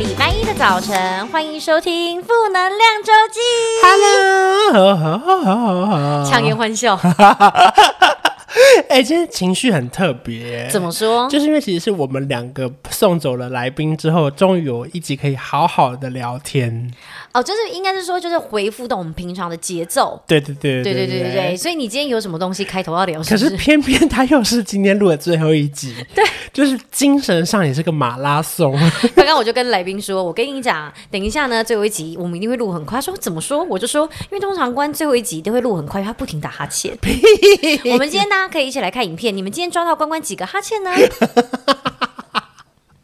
礼拜一的早晨，欢迎收听负能量周记。Hello，强颜欢笑。哎、欸，今天情绪很特别，怎么说？就是因为其实是我们两个送走了来宾之后，终于有一集可以好好的聊天。哦，就是应该是说，就是回复到我们平常的节奏。对对对对对对对对。所以你今天有什么东西开头要聊是不是？可是偏偏他又是今天录的最后一集。对，就是精神上也是个马拉松。刚刚我就跟来宾说，我跟你讲，等一下呢，最后一集我们一定会录很快。他说怎么说？我就说，因为通常关最后一集都会录很快，他不停打哈欠。我们今天大家可以一起来看影片。你们今天抓到关关几个哈欠呢？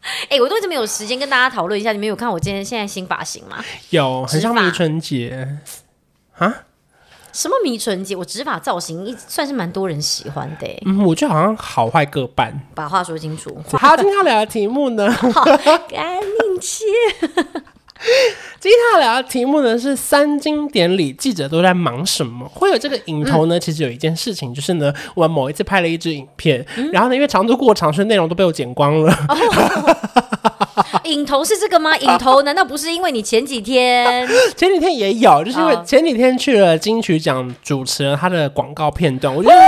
哎、欸，我都一直没有时间跟大家讨论一下。你们有看我今天现在新发型吗？有，很像迷唇姐啊？什么迷唇姐？我直发造型一算是蛮多人喜欢的。嗯，我觉得好像好坏各半。把话说清楚。好，今天要聊的题目呢？好，赶紧切。今天要聊的题目呢是三金典礼，记者都在忙什么？会有这个影头呢？嗯、其实有一件事情，就是呢，我们某一次拍了一支影片，嗯、然后呢，因为长度过长，所以内容都被我剪光了。哦、引头是这个吗？影头难道不是因为你前几天？前几天也有，就是因为前几天去了金曲奖主持了他的广告片段，我觉得，哦，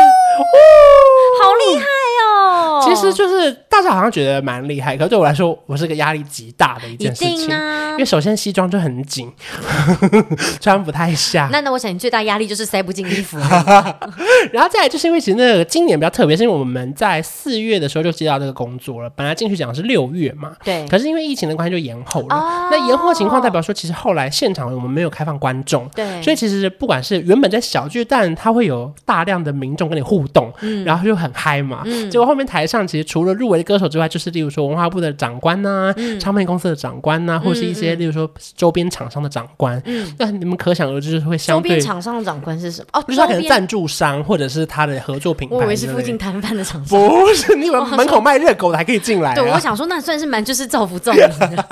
好厉害哦！其实就是大家好像觉得蛮厉害，可是对我来说，我是个压力极大的一件事情。因为首先西装就很紧，穿不太下。那那我想你最大压力就是塞不进衣服。然后再来就是因为其实那个今年比较特别，是因为我们在四月的时候就接到这个工作了。本来进去讲是六月嘛，对。可是因为疫情的关系就延后了。哦、那延后的情况代表说，其实后来现场我们没有开放观众。对。所以其实不管是原本在小巨蛋，它会有大量的民众跟你互动，嗯、然后就很嗨嘛。嗯、结果后面台上其实除了入围的歌手之外，就是例如说文化部的长官呐、啊，嗯、唱片公司的长官呐、啊，或是一些。例如说周边厂商的长官，嗯，那你们可想而知，就是会相对周边厂商的长官是什么？哦，就是他可能赞助商或者是他的合作品牌。我以为是附近摊贩的厂商，不是？你以为门口卖热狗的还可以进来、啊？对，我想说那算是蛮就是造福众民的。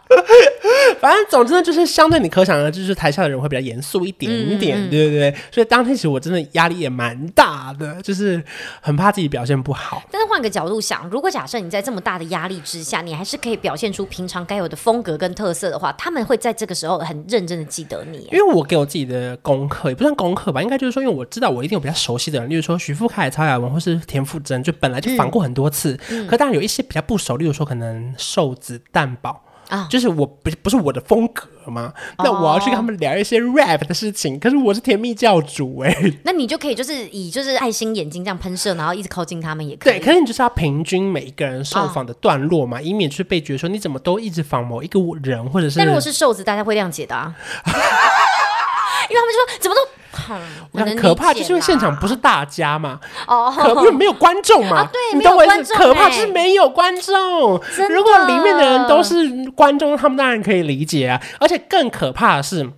反正总之呢，就是相对你可想而知，就是台下的人会比较严肃一点点，嗯嗯对不对？所以当天其实我真的压力也蛮大的，就是很怕自己表现不好。但是换个角度想，如果假设你在这么大的压力之下，你还是可以表现出平常该有的风格跟特色的话，他们会在这个时候很认真的记得你。因为我给我自己的功课也不算功课吧，应该就是说，因为我知道我一定有比较熟悉的人，例如说徐富凯、曹雅文或是田馥甄，就本来就访过很多次。可当然有一些比较不熟，例如说可能瘦子、蛋堡。啊，就是我不不是我的风格吗？那我要去跟他们聊一些 rap 的事情。可是我是甜蜜教主哎，那你就可以就是以就是爱心眼睛这样喷射，然后一直靠近他们也可以。对，可是你就是要平均每一个人受访的段落嘛，以免去被觉得说你怎么都一直访某一个人，或者是。但如果是瘦子，大家会谅解的啊，因为他们就说怎么都。我看可怕就是因为现场不是大家嘛，哦，可不是没有观众嘛，对，你懂我意思？可怕就是没有观众，如果里面的人都是观众，他们当然可以理解啊。而且更可怕的是。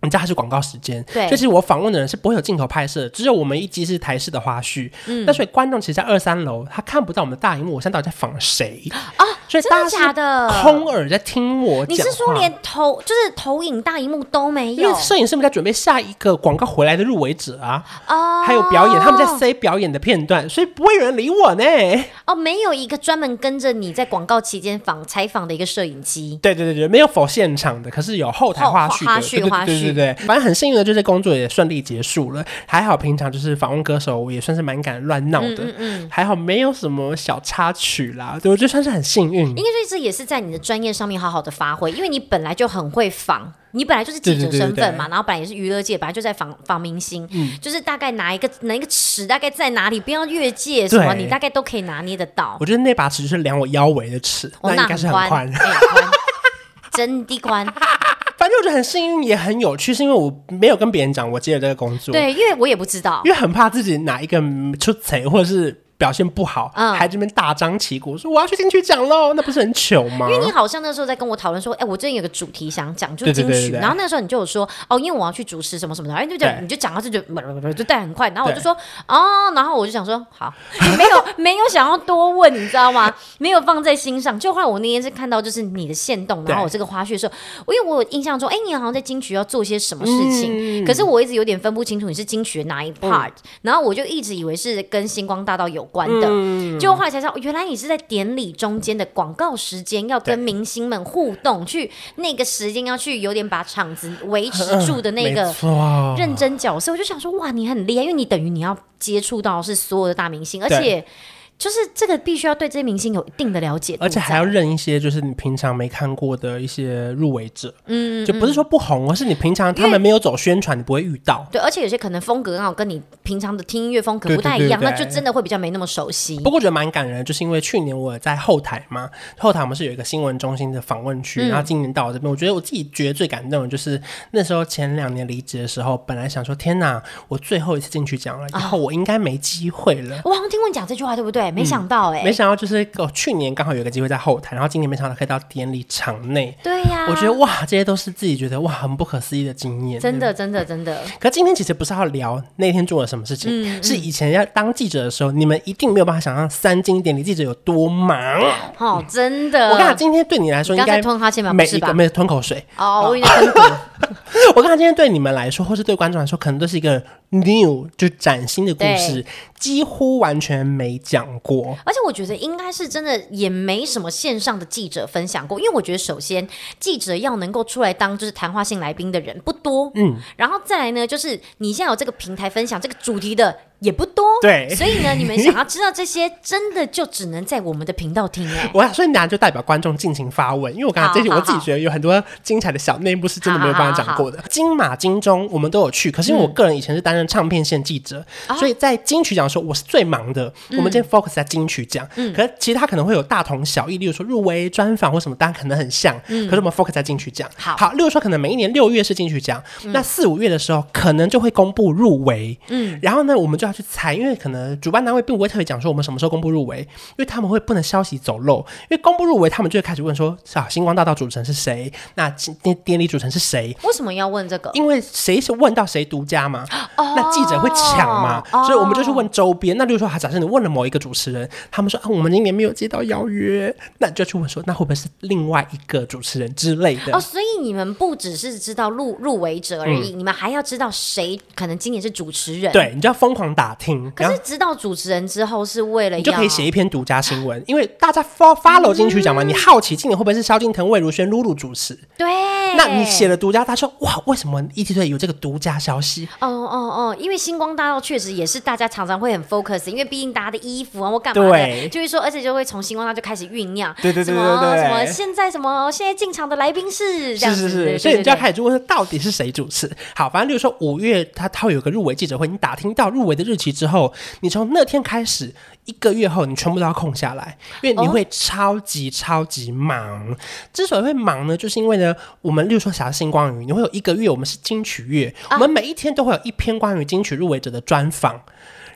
人家还是广告时间，对，就是我访问的人是不会有镜头拍摄，只有我们一集是台式的花絮。嗯，那所以观众其实，在二三楼，他看不到我们的大荧幕，我现在到底在访谁啊？所以大家假的空耳在听我讲。你是说连投就是投影大荧幕都没有？因为摄影师们在准备下一个广告回来的入围者啊，哦，还有表演，他们在塞表演的片段，所以不会有人理我呢。哦，没有一个专门跟着你在广告期间访采访的一个摄影机。对对对对，没有 for 现场的，可是有后台花絮的，花絮花絮。对对，反正很幸运的就是工作也顺利结束了，还好平常就是访问歌手，我也算是蛮敢乱闹的，嗯，还好没有什么小插曲啦，对，我觉得算是很幸运。应该说这也是在你的专业上面好好的发挥，因为你本来就很会访，你本来就是记者身份嘛，对对对。对对然后本来也是娱乐界，本来就在访访明星，嗯，就是大概拿一个哪一个尺大概在哪里，不要越界什么，你大概都可以拿捏得到。我觉得那把尺就是量我腰围的尺，哦、那应该是很宽，真的宽。反正我觉得很幸运，也很有趣，是因为我没有跟别人讲我接了这个工作。对，因为我也不知道，因为很怕自己哪一个出错，或者是表现不好，嗯，还这边大张旗鼓说我要去金曲奖喽，那不是很糗吗？因为你好像那时候在跟我讨论说，哎、欸，我最近有个主题想讲，就是金曲，然后那时候你就有说，哦，因为我要去主持什么什么的，哎，就讲你就讲到这就就带很快，然后我就说，哦，然后我就想说，好，没有没有想要多问，你知道吗？没有放在心上。就后来我那天是看到就是你的线动，然后我这个花絮的时候，我因为我有印象中，哎、欸，你好像在金曲要做些什么事情，嗯、可是我一直有点分不清楚你是金曲的哪一 part，、嗯、然后我就一直以为是跟星光大道有关的，嗯、就后来才知道，原来你是在典礼中间的广告时间要跟明星们互动，去那个时间要去有点把场子维持住的那个 认真角色，我就想说，哇，你很厉害，因为你等于你要接触到是所有的大明星，而且。就是这个必须要对这些明星有一定的了解，而且还要认一些就是你平常没看过的一些入围者，嗯，就不是说不红，而是你平常他们没有走宣传，你不会遇到。对，而且有些可能风格刚好跟你平常的听音乐风格不太一样，那就真的会比较没那么熟悉。不过我觉得蛮感人，就是因为去年我在后台嘛，后台我们是有一个新闻中心的访问区，嗯、然后今年到我这边，我觉得我自己觉得最感动的就是那时候前两年离职的时候，本来想说天哪，我最后一次进去讲了，以后我应该没机会了。我好像听过你讲这句话，对不对？没想到哎、欸。没想到就是哦，去年刚好有个机会在后台，然后今年没想到可以到典礼场内。对呀、啊，我觉得哇，这些都是自己觉得哇很不可思议的经验。真的，真的，真的。可今天其实不是要聊那天做了什么事情，嗯、是以前要当记者的时候，嗯、你们一定没有办法想象三金典礼记者有多忙。哦，真的。我看今天对你来说应该，应该吞哈欠吧？每一个没有吞口水。哦，我以为吞口。我看今天对你们来说，或是对观众来说，可能都是一个 new 就崭新的故事，几乎完全没讲过。而且我觉得应该是真的，也没什么线上的记者分享过。因为我觉得，首先记者要能够出来当就是谈话性来宾的人不多，嗯，然后再来呢，就是你现在有这个平台分享这个主题的。也不多，对，所以呢，你们想要知道这些，真的就只能在我们的频道听哎。我所以大家就代表观众尽情发问，因为我刚才这些我自己觉得有很多精彩的小内幕是真的没有办法讲过的。金马、金钟我们都有去，可是因为我个人以前是担任唱片线记者，所以在金曲奖的时候我是最忙的。我们今天 focus 在金曲奖，可是其实它可能会有大同小异，例如说入围专访或什么，当然可能很像，可是我们 focus 在金曲奖。好，例如说可能每一年六月是金曲奖，那四五月的时候可能就会公布入围，嗯，然后呢，我们就要去猜，因为可。能主办单位并不会特别讲说我们什么时候公布入围，因为他们会不能消息走漏。因为公布入围，他们就会开始问说：啊，星光大道主持人是谁？那典典礼主持人是谁？为什么要问这个？因为谁是问到谁独家嘛？哦、那记者会抢嘛？哦、所以我们就去问周边。那例如说，假设你问了某一个主持人，他们说啊，我们今年没有接到邀约，那你就去问说，那会不会是另外一个主持人之类的？哦，所以你们不只是知道入入围者而已，嗯、你们还要知道谁可能今年是主持人。对，你就要疯狂打听。可是。知道主持人之后是为了你就可以写一篇独家新闻，因为大家 follow 进去讲嘛，你好奇今年会不会是萧敬腾、魏如萱、露露主持？对，那你写了独家，他说哇，为什么 ETtoday 有这个独家消息？哦哦哦，因为星光大道确实也是大家常常会很 focus，因为毕竟大家的衣服啊或干嘛的，对就是说，而且就会从星光大道就开始酝酿，对对对对对，什么什么现在什么现在进场的来宾是这样子，是是是，所以你就要开始就问说到底是谁主持？好，反正就是说五月他他会有个入围记者会，你打听到入围的日期之后，你从那天开始。一个月后，你全部都要空下来，因为你会超级超级忙。之所以会忙呢，就是因为呢，我们例如说，小星光雨，你会有一个月，我们是金曲月，我们每一天都会有一篇关于金曲入围者的专访。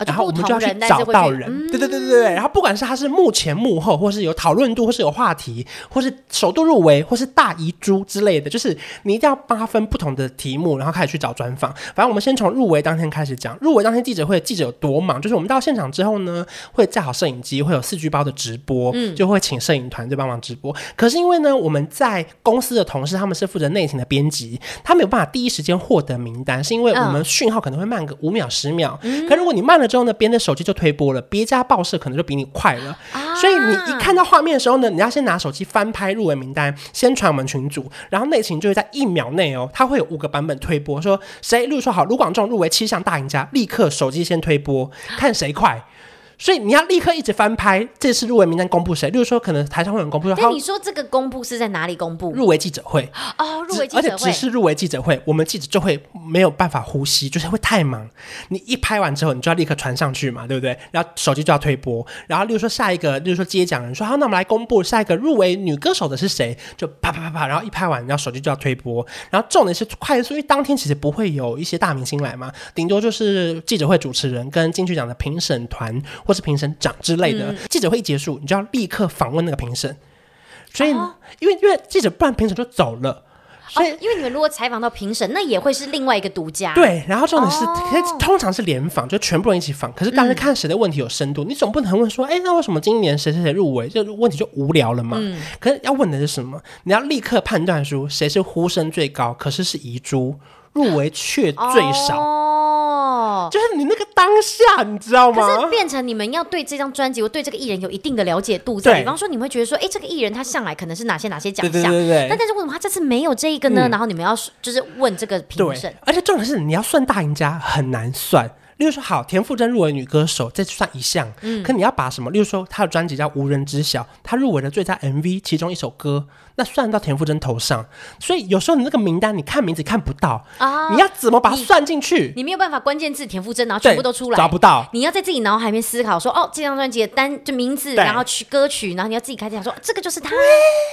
然后我们就要去找到人，嗯、对对对对对。然后不管是他是幕前幕后，或是有讨论度，或是有话题，或是首度入围，或是大遗珠之类的，就是你一定要帮他分不同的题目，然后开始去找专访。反正我们先从入围当天开始讲。入围当天记者会，记者有多忙？就是我们到现场之后呢，会架好摄影机，会有四 G 包的直播，嗯，就会请摄影团队帮忙直播。可是因为呢，我们在公司的同事他们是负责内勤的编辑，他没有办法第一时间获得名单，是因为我们讯号可能会慢个五秒十秒。嗯、可如果你慢了之后呢，别人的手机就推播了，别家报社可能就比你快了，啊、所以你一看到画面的时候呢，你要先拿手机翻拍入围名单，先传我们群组，然后内情就会在一秒内哦，他会有五个版本推播，说谁，例如说好，卢广仲入围七项大赢家，立刻手机先推播，看谁快。所以你要立刻一直翻拍，这次入围名单公布谁？例如说，可能台上会有人公布。对，你说这个公布是在哪里公布？入围记者会哦，入围记者会，而且只是入围记者会，我们记者就会没有办法呼吸，就是会太忙。你一拍完之后，你就要立刻传上去嘛，对不对？然后手机就要推播，然后例如说下一个，例如说接奖人说好，那我们来公布下一个入围女歌手的是谁？就啪啪啪啪，然后一拍完，然后手机就要推播。然后重点是快速，因为当天其实不会有一些大明星来嘛，顶多就是记者会主持人跟金曲奖的评审团。或是评审长之类的。嗯、记者会一结束，你就要立刻访问那个评审。所以，哦、因为因为记者不然评审就走了。所以、哦，因为你们如果采访到评审，那也会是另外一个独家。对，然后重点是，哦、通常是联访，就全部人一起访。可是当时看谁的问题有深度，嗯、你总不能问说，哎，那为什么今年谁谁谁入围？这问题就无聊了嘛。嗯、可是要问的是什么？你要立刻判断出谁是呼声最高，可是是遗珠。入围却最少哦，就是你那个当下，你知道吗？可是变成你们要对这张专辑，我对这个艺人有一定的了解度在。对比方说，你们会觉得说，哎，这个艺人他向来可能是哪些哪些奖项，对对对对。但但是为什么他这次没有这一个呢？嗯、然后你们要就是问这个评审，而且重点是你要算大赢家很难算。例如说，好，田馥甄入围女歌手，这算一项。嗯，可你要把什么？例如说，她的专辑叫《无人知晓》，她入围了最佳 MV，其中一首歌。那算到田馥甄头上，所以有时候你那个名单，你看名字看不到啊，你要怎么把它算进去？你？你没有办法关键字田馥甄，然后全部都出来，找不到。你要在自己脑海里面思考说，哦，这张专辑的单就名字，然后曲歌曲，然后你要自己开始讲说，这个就是他，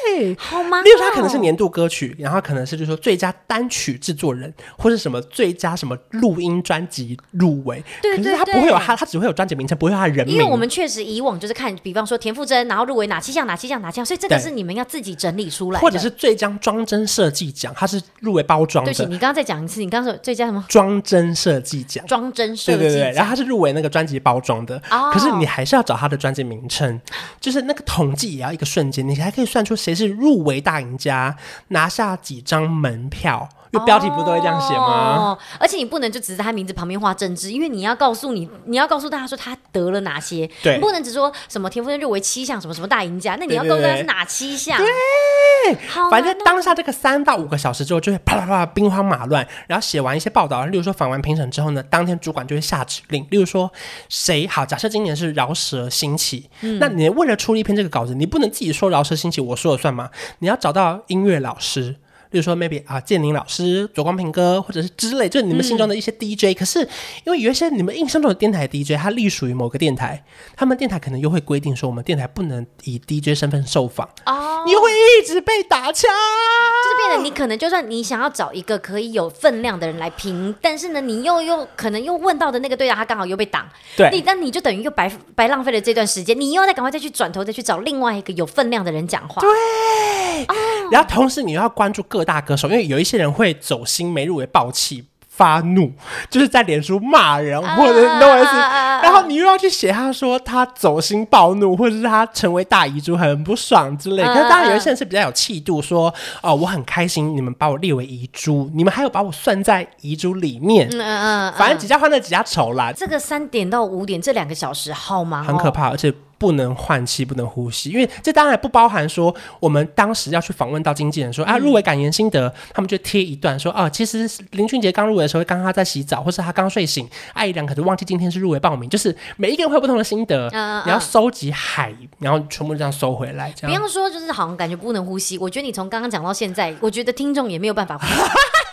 对。好吗？例如他可能是年度歌曲，然后可能是就是说最佳单曲制作人，或是什么最佳什么录音专辑入围，对，对，对，可是他不会有他，他只会有专辑名称，不会有他人名。因为我们确实以往就是看，比方说田馥甄，然后入围哪七项，哪七项，哪七项，所以这个是你们要自己整理出来，或者是最。最佳装帧设计奖，它是入围包装的。对，你刚刚再讲一次，你刚刚说最佳什么？装帧设计奖。装帧设计。对对对，然后它是入围那个专辑包装的。哦。可是你还是要找它的专辑名称，就是那个统计也要一个瞬间，你还可以算出谁是入围大赢家，拿下几张门票。因为标题不都会这样写吗？哦，而且你不能就只是他名字旁边画政治，因为你要告诉你，你要告诉大家说他得了哪些。对，你不能只说什么田馥甄入围七项，什么什么大赢家，那你要告诉他是哪七项。对，对，反正当下这个三到五个小时之后，就会啪啦啪啦兵荒马乱。然后写完一些报道，例如说访完评审之后呢，当天主管就会下指令，例如说谁好，假设今年是饶舌兴起，嗯、那你为了出一篇这个稿子，你不能自己说饶舌兴起，我说了算吗？你要找到音乐老师。比如说，maybe 啊，建宁老师、左光平哥，或者是之类，就是你们心中的一些 DJ、嗯。可是，因为有一些你们印象中的电台 DJ，他隶属于某个电台，他们电台可能又会规定说，我们电台不能以 DJ 身份受访。哦，你会一直被打枪，就是变得你可能就算你想要找一个可以有分量的人来评，但是呢，你又又可能又问到的那个对象，他刚好又被挡。对，你那你就等于又白白浪费了这段时间，你又要再赶快再去转头再去找另外一个有分量的人讲话。对，哦、然后同时你又要关注各。各大歌手，因为有一些人会走心，没入围暴气发怒，就是在脸书骂人，或者你懂我意思。然后你又要去写他说他走心暴怒，或者是他成为大遗珠很不爽之类。可是当然有一些人是比较有气度，说哦，我很开心你们把我列为遗珠，你们还有把我算在遗珠里面。嗯嗯，反正几家欢乐几家愁啦。这个三点到五点这两个小时好吗？很可怕，而且。不能换气，不能呼吸，因为这当然不包含说我们当时要去访问到经纪人说、嗯、啊入围感言心得，他们就贴一段说啊，其实林俊杰刚入围的时候，刚刚他在洗澡，或是他刚睡醒，艾怡良可能忘记今天是入围报名，就是每一个人会有不同的心得，嗯、你要收集海，然后全部这样收回来。这样。不要说就是好像感觉不能呼吸，我觉得你从刚刚讲到现在，我觉得听众也没有办法呼吸。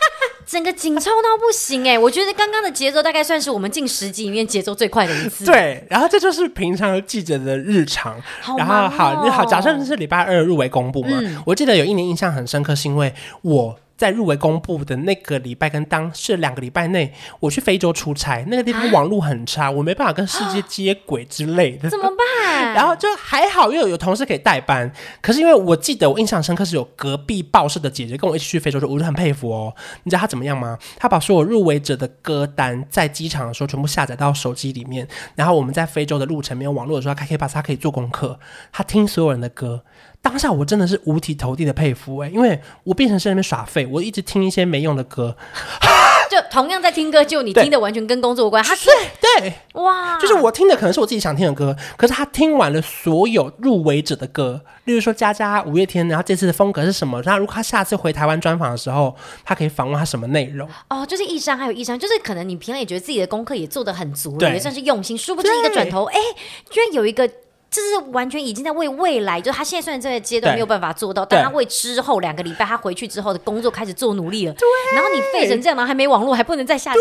整个紧凑到不行哎、欸！我觉得刚刚的节奏大概算是我们近十集里面节奏最快的一次。对，然后这就是平常记者的日常。好然后好，你好，假设是礼拜二入围公布嘛？嗯、我记得有一年印象很深刻，是因为我。在入围公布的那个礼拜跟当是两个礼拜内，我去非洲出差，那个地方网络很差，啊、我没办法跟世界接轨之类的，怎么办？然后就还好，因为有同事可以代班。可是因为我记得我印象深刻是有隔壁报社的姐姐跟我一起去非洲，我就很佩服哦。你知道她怎么样吗？她把所有入围者的歌单在机场的时候全部下载到手机里面，然后我们在非洲的路程没有网络的时候，她可以把她可以做功课，她听所有人的歌。当下我真的是五体投地的佩服哎、欸，因为我变成是在那边耍废，我一直听一些没用的歌，就同样在听歌，就你听的完全跟工作无关。他是对哇，就是我听的可能是我自己想听的歌，可是他听完了所有入围者的歌，例如说佳佳、五月天，然后这次的风格是什么？那如果他下次回台湾专访的时候，他可以访问他什么内容？哦，就是一山还有一山，就是可能你平常也觉得自己的功课也做得很足了，对也算是用心，殊不知一个转头，哎对，居然有一个。这是完全已经在为未来，就是他现在虽然这个阶段没有办法做到，但他为之后两个礼拜他回去之后的工作开始做努力了。对，然后你废成这样，然后还没网络，还不能再下载。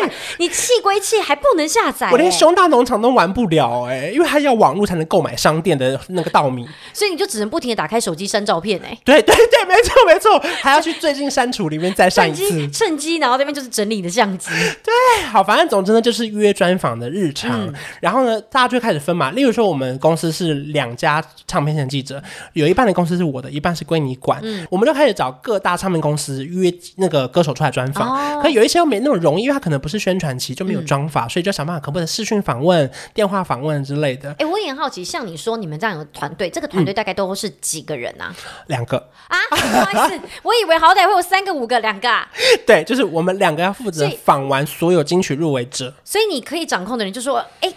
对，你气归气，还不能下载、欸。我连熊大农场都玩不了哎、欸，因为他要网络才能购买商店的那个稻米，所以你就只能不停的打开手机删照片哎、欸。对对对，没错没错，还要去最近删除里面再删一次，趁机然后那边就是整理你的相机。对，好，反正总之呢，就是约专访的日常。嗯、然后呢，大家就开始分嘛。例如说，我们公司是两家唱片线记者，有一半的公司是我的，一半是归你管。嗯，我们就开始找各大唱片公司约那个歌手出来专访。哦、可有一些又没那么容易，因为他可能不是宣传期，就没有装法，嗯、所以就想办法可不可以视讯访问、电话访问之类的。哎，我也很好奇，像你说你们这样有团队，这个团队大概都是几个人啊？两个啊？不好意思，我以为好歹会有三个、五个，两个、啊。对，就是我们两个要负责访完所有金曲入围者，所以你可以掌控的人就说，哎。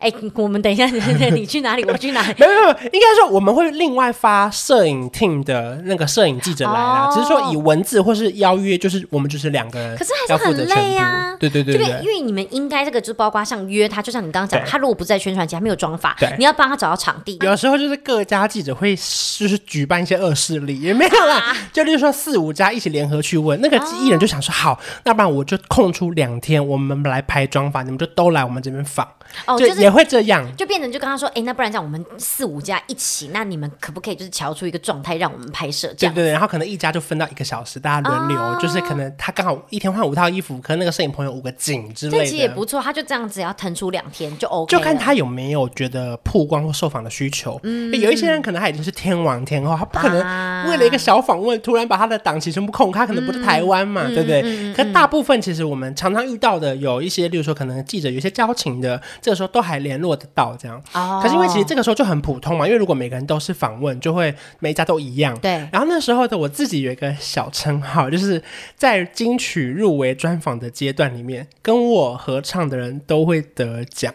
哎，我们等一下，你去哪里？我去哪里？没有没有，应该说我们会另外发摄影 team 的那个摄影记者来啦。哦、只是说以文字或是邀约，就是我们就是两个人。可是还是很累呀。对对对对，因为你们应该这个就包括像约他，就像你刚刚讲，他如果不在宣传期，还没有妆发，对你要帮他找到场地。有时候就是各家记者会就是举办一些恶势力，也没有啦。啊、就例如说四五家一起联合去问那个艺人，就想说、哦、好，那不然我就空出两天，我们来拍妆发，你们就都来我们这边访。哦，就也会这样，就变成就跟他说，哎，那不然这样，我们四五家一起，那你们可不可以就是瞧出一个状态，让我们拍摄？这样对对对，然后可能一家就分到一个小时，大家轮流，哦、就是可能他刚好一天换五套衣服，可能那个摄影朋友五个景之类的，这其实也不错，他就这样子要腾出两天就 OK，就看他有没有觉得曝光或受访的需求。嗯，有一些人可能他已经是天王天后，他不可能为了一个小访问，突然把他的档期全部空，他可能不是台湾嘛，嗯、对不对？可大部分其实我们常常遇到的有一些，例如说可能记者有一些交情的，这个时候都还连。落得到这样，哦、可是因为其实这个时候就很普通嘛，因为如果每个人都是访问，就会每一家都一样。对。然后那时候的我自己有一个小称号，就是在金曲入围专访的阶段里面，跟我合唱的人都会得奖。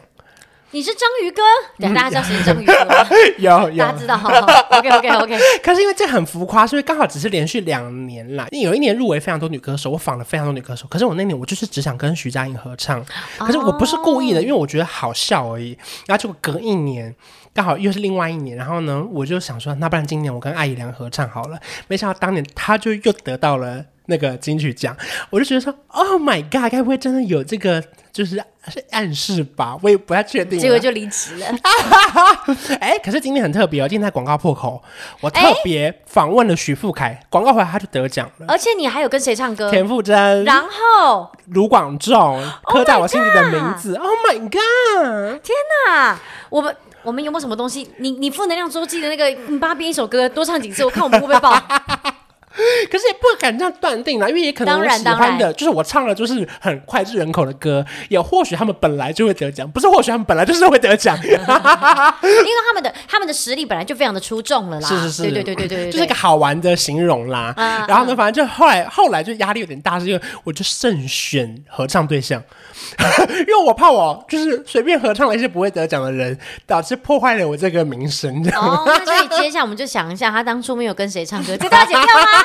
你是章鱼哥？等下大家知道谁是章鱼哥吗？有有，大家知道。OK OK OK。可是因为这很浮夸，所以刚好只是连续两年啦。有一年入围非常多女歌手，我访了非常多女歌手。可是我那年我就是只想跟徐佳莹合唱，可是我不是故意的，因为我觉得好笑而已。然后结果隔一年，刚好又是另外一年，然后呢，我就想说，那不然今年我跟艾怡良合唱好了。没想到当年他就又得到了那个金曲奖，我就觉得说，Oh my God，该不会真的有这个？就是是暗示吧，我也不太确定。结果就离职了。哎、欸，可是今天很特别哦，今天在广告破口，我特别访问了许富凯，广告回来他就得奖了。而且你还有跟谁唱歌？田馥甄，然后卢广仲，刻在我心里的名字。Oh my god！天哪，我们我们有没有什么东西？你你负能量周记的那个，你帮他编一首歌，多唱几次，我看我们会不会爆。可是也不敢这样断定啦，因为也可能我喜欢的就是我唱的就是很脍炙人口的歌，也或许他们本来就会得奖，不是 或许他们本来就是会得奖，因为他们的他们的实力本来就非常的出众了啦，是是是，对对对对对，就是一个好玩的形容啦。嗯、然后呢，反正就后来后来就压力有点大，是因为我就慎选合唱对象，因为我怕我就是随便合唱了一些不会得奖的人，导致破坏了我这个名声。哦，那所以接下来我们就想一下，他当初没有跟谁唱歌，这大家剪掉吗？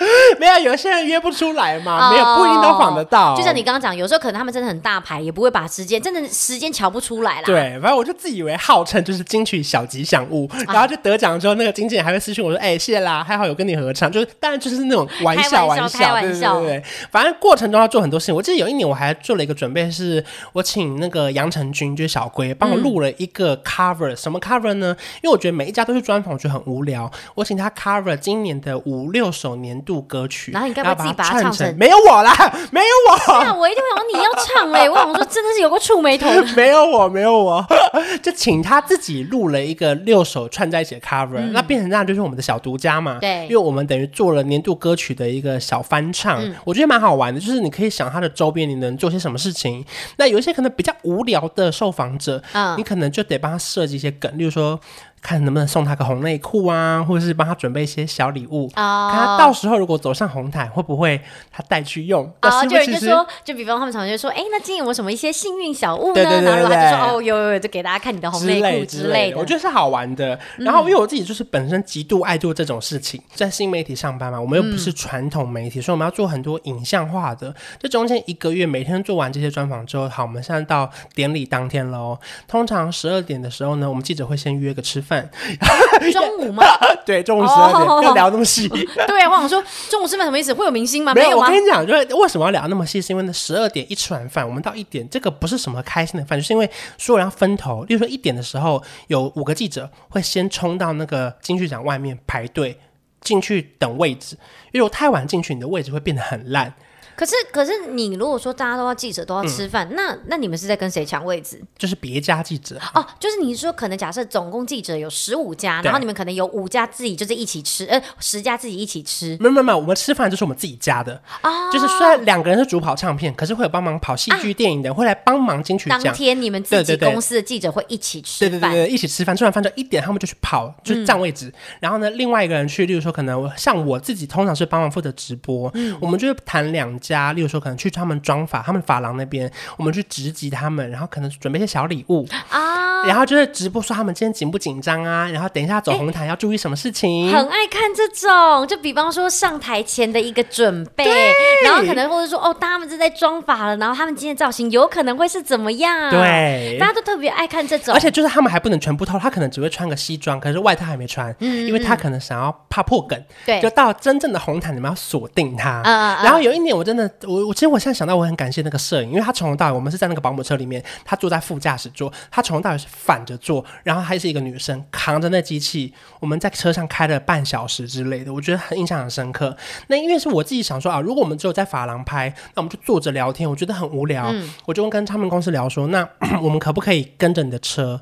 没有，有些人约不出来嘛，哦、没有不一定都访得到。就像你刚刚讲，有时候可能他们真的很大牌，也不会把时间，真的时间瞧不出来啦。对，反正我就自以为号称就是金曲小吉祥物，啊、然后就得奖之后，那个经纪人还会私信我说：“哎、欸，谢谢啦，还好有跟你合唱。”就是当然就是那种玩笑玩笑，开玩笑，对对对。反正过程中要做很多事情。我记得有一年我还做了一个准备，是我请那个杨成军，就是小龟，帮我录了一个 cover。嗯、什么 cover 呢？因为我觉得每一家都是专访，我觉得很无聊。我请他 cover 今年的五六首年度歌曲。然后你该不会自己把它唱成？没有我啦，没有我。那我一定会想你要唱嘞，我想说真的是有个触霉头。没有我，没有我，就请他自己录了一个六首串在一起的 cover，、嗯、那变成这样就是我们的小独家嘛。对，因为我们等于做了年度歌曲的一个小翻唱，嗯、我觉得蛮好玩的。就是你可以想他的周边你能做些什么事情。那有一些可能比较无聊的受访者，嗯，你可能就得帮他设计一些梗，例如说。看能不能送他个红内裤啊，或者是帮他准备一些小礼物哦，看他到时候如果走上红毯，会不会他带去用？哦，就有人就说，就比方他们常常就说，哎，那今年有没有什么一些幸运小物呢？对对对对对，然后他就说，哦，有有有，就给大家看你的红内裤之类的。类的我觉得是好玩的。然后因为我自己就是本身极度爱做这种事情，在新媒体上班嘛，我们又不是传统媒体，嗯、所以我们要做很多影像化的。这中间一个月每天做完这些专访之后，好，我们现在到典礼当天喽。通常十二点的时候呢，我们记者会先约个吃饭。中午吗？对，中午十二点要、oh, 聊那么细。对啊，我想说中午吃饭什么意思？会有明星吗？没有，没有吗？我跟你讲，就是为什么要聊那么细，是因为呢，十二点一吃完饭，我们到一点，这个不是什么开心的饭，就是因为所有人要分头。例如说一点的时候，有五个记者会先冲到那个金曲奖外面排队进去等位置，因为我太晚进去，你的位置会变得很烂。可是，可是你如果说大家都要记者都要吃饭，嗯、那那你们是在跟谁抢位置？就是别家记者。哦，就是你说可能假设总共记者有十五家，然后你们可能有五家自己就是一起吃，呃，十家自己一起吃。没有没有没有，我们吃饭就是我们自己家的。啊，哦、就是虽然两个人是主跑唱片，可是会有帮忙跑戏剧电影的，啊、会来帮忙金曲奖。当天你们自己公司的记者会一起吃饭，对对对，对，一起吃饭，吃完饭就一点他们就去跑，就占位置。嗯、然后呢，另外一个人去，例如说可能像我自己通常是帮忙负责直播，嗯，我们就是谈两家，家例如说可能去。他们妆法，他们发廊那边，我们去直击他们，然后可能准备一些小礼物啊，然后就是直播说他们今天紧不紧张啊，然后等一下走红毯要注意什么事情。很爱看这种，就比方说上台前的一个准备，对然后可能或者说哦，他们正在妆发了，然后他们今天造型有可能会是怎么样？对，大家都特别爱看这种，而且就是他们还不能全部透，他可能只会穿个西装，可是外套还没穿，嗯，因为他可能想要怕破梗，对，就到真正的红毯，你们要锁定他。嗯，然后有一年我真的，我我其实我现在想到我很感谢。那个摄影，因为他从头到尾，我们是在那个保姆车里面，他坐在副驾驶座，他从头到尾是反着坐，然后还是一个女生扛着那机器，我们在车上开了半小时之类的，我觉得很印象很深刻。那因为是我自己想说啊，如果我们只有在法廊拍，那我们就坐着聊天，我觉得很无聊，嗯、我就跟他们公司聊说，那我们可不可以跟着你的车，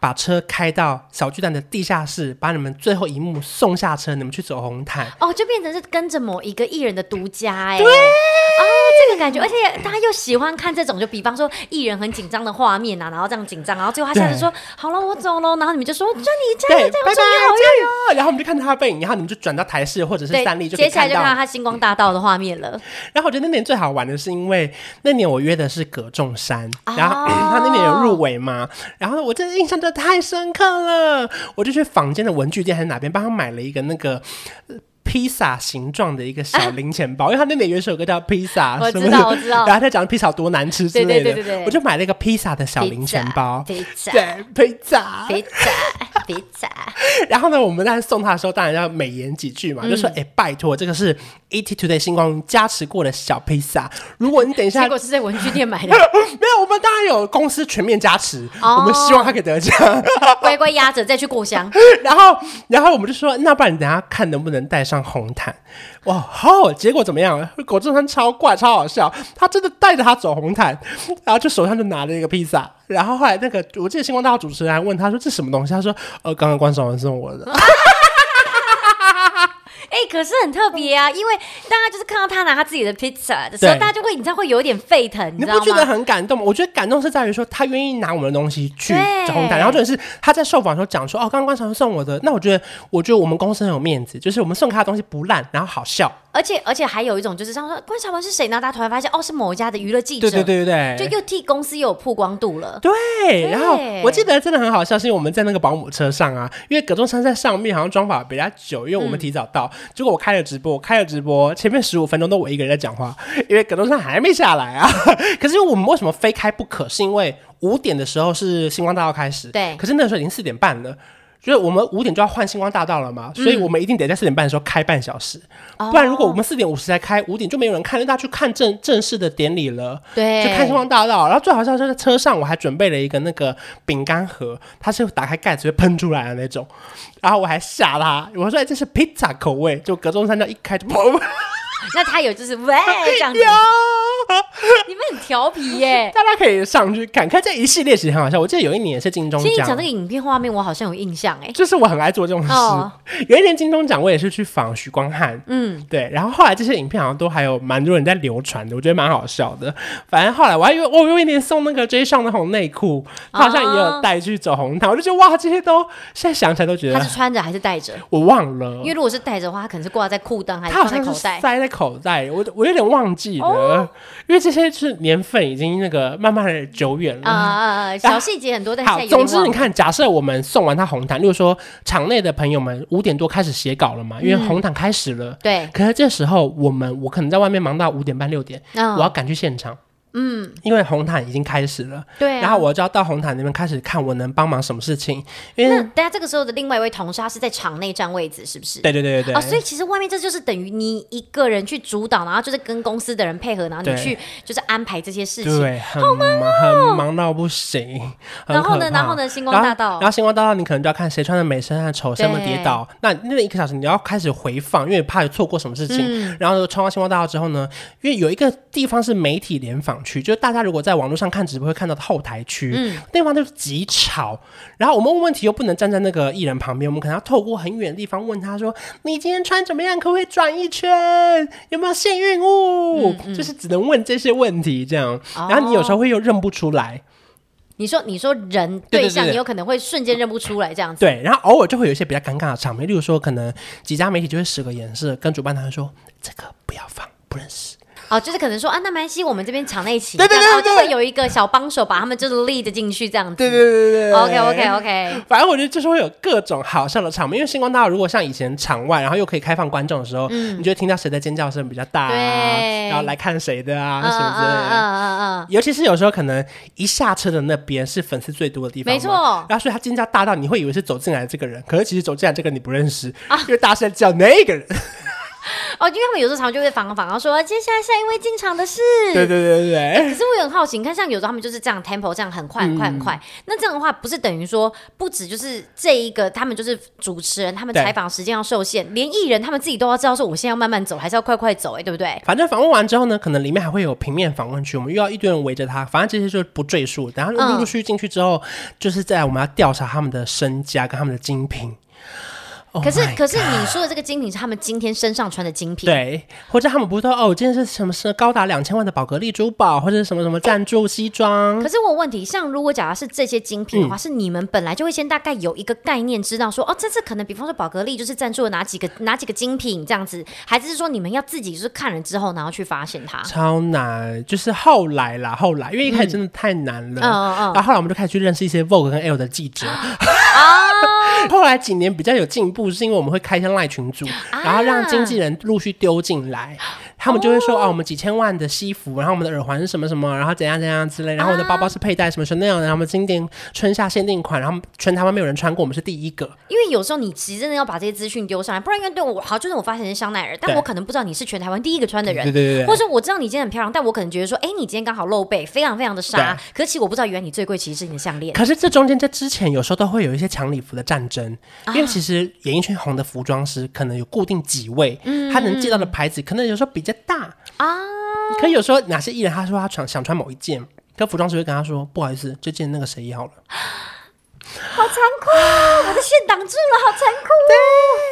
把车开到小巨蛋的地下室，把你们最后一幕送下车，你们去走红毯？哦，就变成是跟着某一个艺人的独家哎，对哦，这个感觉，而且大家。又喜欢看这种，就比方说艺人很紧张的画面啊，然后这样紧张，然后最后他下次说好了，我走了，然后你们就说就你加油加油，拜拜，加油，然后我们就看到他的背影，然后你们就转到台视或者是三立，就接下来就看到。他星光大道的画面了。然后我觉得那年最好玩的是，因为那年我约的是葛仲山，然后、他那年有入围嘛，然后我真的印象真的太深刻了，我就去坊间的文具店还是哪边帮他买了一个那个。披萨形状的一个小零钱包，啊、因为他那边有一首歌叫披萨，我知道我知道，然后他讲披萨多难吃之类的，对对对对对，我就买了一个披萨的小零钱包，披萨，对，披萨，披萨，披萨。然后呢，我们在送他的时候，当然要美言几句嘛，嗯、就说：“哎，拜托，这个是 ET Today 星光加持过的小披萨，如果你等一下，结果是在文具店买的，没有，我们当然有公司全面加持，哦、我们希望他可以得奖，乖乖压着再去过香。然后，然后我们就说，那不然你等下看能不能带上。”红毯，哇好，结果怎么样？葛仲山超怪，超好笑。他真的带着他走红毯，然后就手上就拿了一个披萨。然后后来那个，我记得星光大道主持人还问他说：“这什么东西？”他说：“呃，刚刚关韶文送我的。”哎、欸，可是很特别啊，因为大家就是看到他拿他自己的 pizza 的时候，大家就会，你知道会有点沸腾，你知道吗？你不觉得很感动吗？我觉得感动是在于说他愿意拿我们的东西去找红毯，然后重点是他在受访的时候讲说：“哦，刚刚关韶文送我的。”那我觉得，我觉得我们公司很有面子，就是我们送给他的东西不烂，然后好笑。而且而且还有一种就是，像说关韶文是谁呢？大家突然发现，哦，是某一家的娱乐记者。对对对对对，就又替公司又有曝光度了。对，对然后我记得真的很好笑，是因为我们在那个保姆车上啊，因为葛仲山在上面好像妆法比较久，因为我们提早到，嗯、结果我开了直播，我开了直播，前面十五分钟都我一个人在讲话，因为葛仲山还没下来啊。可是我们为什么非开不可？是因为五点的时候是星光大道开始，对，可是那个时候已经四点半了。就是我们五点就要换星光大道了嘛，所以我们一定得在四点半的时候开半小时，嗯、不然如果我们四点五十才开，五点就没有人看，那大家去看正正式的典礼了。对，就看星光大道。然后最好笑是在车上，我还准备了一个那个饼干盒，它是打开盖子会喷出来的那种。然后我还吓他，我说：“哎，这是披萨口味。”就隔中山那一开就砰。那他有就是喂这样子。你们很调皮耶！大家可以上去看看这一系列，其实很好笑。我记得有一年是金钟奖，其实你讲这个影片画面，我好像有印象哎。就是我很爱做这种事。哦、有一年金钟奖，我也是去访许光汉，嗯，对。然后后来这些影片好像都还有蛮多人在流传的，我觉得蛮好笑的。反正后来我还以为我有一年送那个 J 上的红内裤，他好像也有带去走红毯，哦、我就觉得哇，这些都现在想起来都觉得他是穿着还是戴着？我忘了，因为如果是戴着的话，他可能是挂在裤裆还是放在口袋？塞在口袋，我我有点忘记了，哦、因为这些是年份已经那个慢慢的久远了。啊、呃，小细节很多，但是好，总之你看，假设我们送完他红毯，例如说场内的朋友们五点多开始写稿了嘛，因为红毯开始了，嗯、对。可是这时候我们我可能在外面忙到五点半六点，哦、我要赶去现场。嗯，因为红毯已经开始了，对、啊，然后我就要到红毯那边开始看我能帮忙什么事情。因为大家这个时候的另外一位同事，他是在场内占位置，是不是？对对对对对。哦，所以其实外面这就是等于你一个人去主导，然后就是跟公司的人配合，然后你去就是安排这些事情，对，很忙，好忙哦，很忙到不行。然后呢，然后呢，星光大道，然后星光大道，你可能就要看谁穿的美身和丑身的跌倒。那那一个小时你要开始回放，因为怕有错过什么事情。嗯、然后穿过星光大道之后呢，因为有一个地方是媒体联访区，就是大家如果在网络上看直播会看到的后台区，嗯，那地方就是极吵。然后我们问问题又不能站在那个艺人旁边，我们可能要透过很远的地方问他说：“你今天穿怎么样？可不可以转一圈？有没有幸运物？”嗯嗯、就是只能问这些问题这样。然后你有时候会又认不出来。你说你说人对象，你有可能会瞬间认不出来这样子。对，然后偶尔就会有一些比较尴尬的场面，例如说可能几家媒体就会使个眼色，跟主办团说：“这个不要放，不认识。”哦，就是可能说啊，那蛮西，我们这边场内起，对对对，然后就会有一个小帮手把他们就是 lead 进去这样子。对对对对 OK OK OK。反正我觉得就是会有各种好笑的场面，因为星光大道如果像以前场外，然后又可以开放观众的时候，嗯，你就会听到谁的尖叫声比较大啊，然后来看谁的啊什么之类的。嗯嗯嗯。尤其是有时候可能一下车的那边是粉丝最多的地方，没错。然后所以他尖叫大到你会以为是走进来的这个人，可是其实走进来这个你不认识，因为大声叫那个人。哦，因为他们有时候常常就会访访，然后说接下来下一位进场的是，对对对对对、欸。可是我很好奇，你看像有时候他们就是这样 tempo 这样很快很快很快，嗯、那这样的话不是等于说不止就是这一个他们就是主持人，他们采访时间要受限，连艺人他们自己都要知道说我现在要慢慢走还是要快快走，哎，对不对？反正访问完之后呢，可能里面还会有平面访问区，我们又要一堆人围着他，反正这些就不赘述。然后陆陆续续进去之后，嗯、就是在我们要调查他们的身家跟他们的精品。可是，可是你说的这个精品是他们今天身上穿的精品，对，或者他们不是说哦，今天是什么是高达两千万的宝格丽珠宝，或者是什么什么赞助西装。可是我有问题，像如果假如是这些精品的话，嗯、是你们本来就会先大概有一个概念，知道说哦，这次可能比方说宝格丽就是赞助了哪几个哪几个精品这样子，还是说你们要自己就是看了之后，然后去发现它？超难，就是后来啦，后来因为一开始真的太难了，嗯嗯嗯，然后后来我们就开始去认识一些 Vogue 跟 Elle 的记者啊。后来几年比较有进步，是因为我们会开一些赖群组，啊、然后让经纪人陆续丢进来。他们就会说哦，我们几千万的西服，然后我们的耳环是什么什么，然后怎样怎样之类，然后我的包包是佩戴什么什么那样，然后我们经典春夏限定款，然后全台湾没有人穿过，我们是第一个。因为有时候你其实真的要把这些资讯丢上来，不然因为对我好，就是我发现是香奈儿，但我可能不知道你是全台湾第一个穿的人，对对对，或者说我知道你今天很漂亮，但我可能觉得说，哎，你今天刚好露背，非常非常的沙，可是其实我不知道，原来你最贵其实是你的项链。可是这中间这之前有时候都会有一些抢礼服的战争，因为其实演艺圈红的服装师可能有固定几位，嗯、他能借到的牌子可能有时候比较大啊。可以有时候哪些艺人他说他穿想穿某一件，可服装师会跟他说不好意思，这件那个谁要了，好残酷，我的线挡住了，好残酷。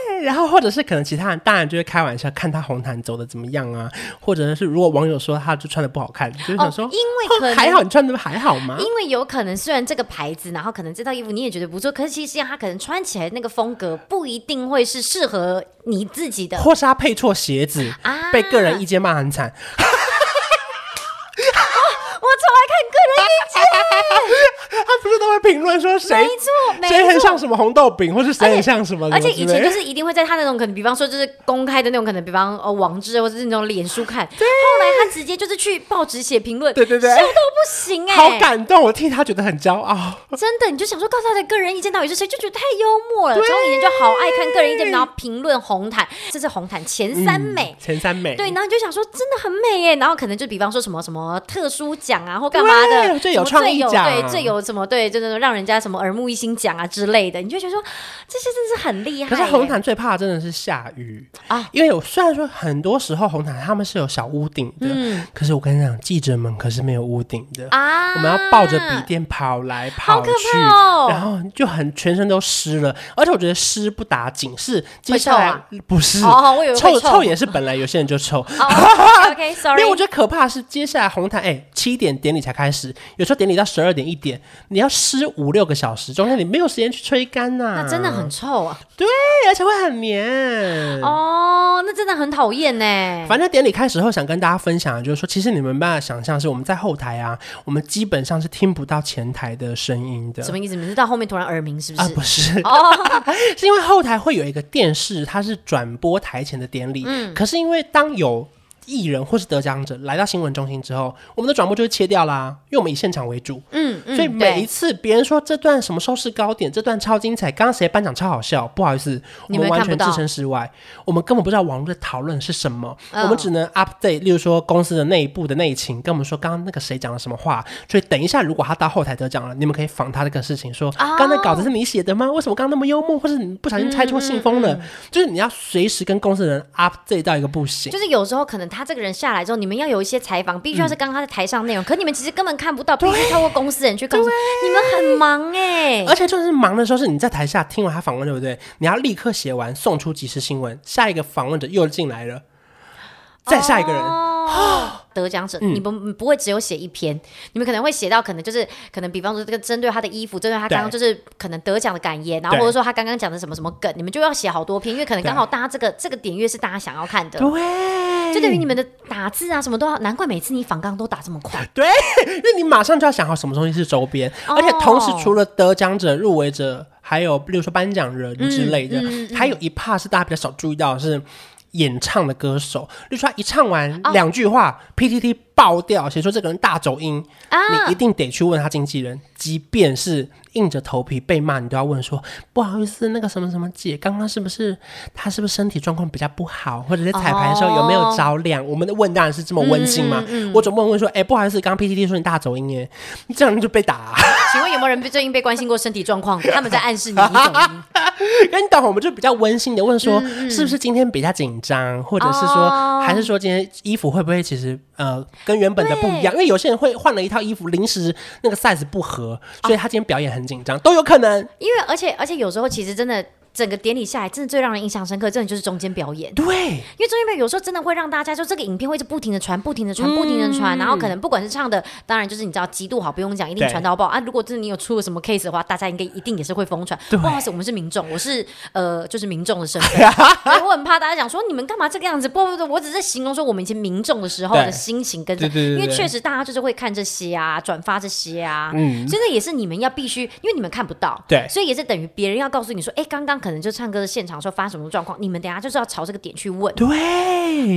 对，然后或者是可能其他人当然就会开玩笑，看他红毯走的怎么样啊，或者是如果网友说他就穿的不好看，就是想说，因为可还好你穿的还好吗？因为有可能虽然这个牌子，然后可能这套衣服你也觉得不错，可是其实际上他可能穿起来那个风格不一定会是适合你自己的，或是他配错鞋子，啊、被个人意见骂很惨。他不是都会评论说谁？没错，谁很像什么红豆饼，或是谁很像什么？而且以前就是一定会在他那种可能，比方说就是公开的那种可能，比方呃网志或者是那种脸书看。对。后来他直接就是去报纸写评论，对对对，笑到不行哎，好感动，我替他觉得很骄傲。真的，你就想说，告诉他的个人意见到底是谁，就觉得太幽默了。从以前就好爱看个人意见，然后评论红毯，这是红毯前三美，前三美。对，然后你就想说，真的很美耶。然后可能就比方说什么什么特殊奖啊，或干嘛的，最有创意奖，对，最有什么对，就是那种让人家什么耳目一新奖啊之类的，你就觉得说这些真的是很厉害。可是红毯最怕的真的是下雨啊，因为我虽然说很多时候红毯他们是有小屋顶的，嗯，可是我跟你讲，记者们可是没有屋顶的啊，我们要抱着笔电跑来跑去，哦、然后就很全身都湿了，而且我觉得湿不打紧，是接下来、啊、不是哦，臭臭。也是本来有些人就臭。哦、okay, OK，sorry，因为我觉得可怕的是接下来红毯，哎，七点典礼才开始，有时候典礼到十二点一点，你要湿五六个小时，中间你没有时间去吹干呐、啊，那真的很臭啊。对，而且会很黏。哦，那真的很讨厌呢。反正典礼开始后，想跟大家分享的就是说，其实你们没办法想象，是我们在后台啊，我们基本上是听不到前台的声音的。什么意思？你们是到后面突然耳鸣是不是？啊，不是。哦，是因为后台会有一个电视，它是转播台前的典礼。嗯。可是因为当有艺人或是得奖者来到新闻中心之后，我们的转播就会切掉啦，因为我们以现场为主。嗯，嗯，所以每一次别人说这段什么收视高点，这段超精彩，刚刚谁颁奖超好笑，不好意思，我们完全置身事外，我们根本不知道网络的讨论是什么，哦，我们只能 update，例如说公司的内部的内情，跟我们说刚刚那个谁讲了什么话，所以等一下如果他到后台得奖了，你们可以仿他这个事情，说刚刚那稿子是你写的吗？为什么刚刚那么幽默，或是你不小心拆错信封了？嗯嗯嗯，就是你要随时跟公司的人 update 到一个不行，就是有时候可能他这个人下来之后。你们要有一些采访，必须要是刚刚在台上内容，嗯、可你们其实根本看不到，必须透过公司人去告诉你们很忙哎、欸。而且就是忙的时候，是你在台下听完他访问，对不对？你要立刻写完，送出即时新闻，下一个访问者又进来了，再下一个人。哦 得奖者，你们不会只有写一篇，嗯，你们可能会写到可能就是可能，比方说这个针对他的衣服，针对他刚刚就是可能得奖的感言，然后或者说他刚刚讲的什么什么梗，你们就要写好多篇，因为可能刚好大家这个这个点阅是大家想要看的，对，就等于你们的打字啊什么都要，难怪每次你访纲都打这么快，对，因为你马上就要想好什么东西是周边，哦，而且同时除了得奖者、入围者，还有比如说颁奖人之类的，嗯嗯，还有一 part 是大家比较少注意到的是。演唱的歌手，例如说他一唱完两句话，PTT 爆掉，写说这个人大走音，啊，你一定得去问他经纪人，即便是。硬着头皮被骂，你都要问说不好意思，那个什么什么姐，刚刚是不是他是不是身体状况比较不好，或者在彩排的时候有没有着凉？哦、我们的问当然是这么温馨嘛。嗯嗯嗯、我总不能问说，哎、欸，不好意思，刚刚 PTT 说你大走音耶，你这样就被打、啊。请问有没有人最近被关心过身体状况？他们在暗示你你走音。跟你等会，我们就比较温馨的问说，是不是今天比较紧张，或者是说、哦，还是说今天衣服会不会其实呃跟原本的不一样？因为有些人会换了一套衣服，临时那个 size 不合，所以他今天表演很紧张，都有可能。因为而且而且有时候其实真的。整个典礼下来，真的最让人印象深刻，真的就是中间表演。对，因为中间表演有时候真的会让大家就这个影片会一直不停的传，不停的传，不停的传，然后可能不管是唱的，当然就是你知道极度好，不用讲，一定传到爆啊。如果真的你有出了什么 case 的话，大家应该一定也是会疯传。不好意思，我们是民众，我是呃就是民众的身份，我很怕大家讲说你们干嘛这个样子？不不不，我只是形容说我们以前民众的时候的心情跟着，因为确实大家就是会看这些啊，转发这些啊，嗯，所以那也是你们要必须，因为你们看不到，对，所以也是等于别人要告诉你说，哎，刚刚可能就唱歌的现。场时候发生什么状况，你们等下就是要朝这个点去问。对，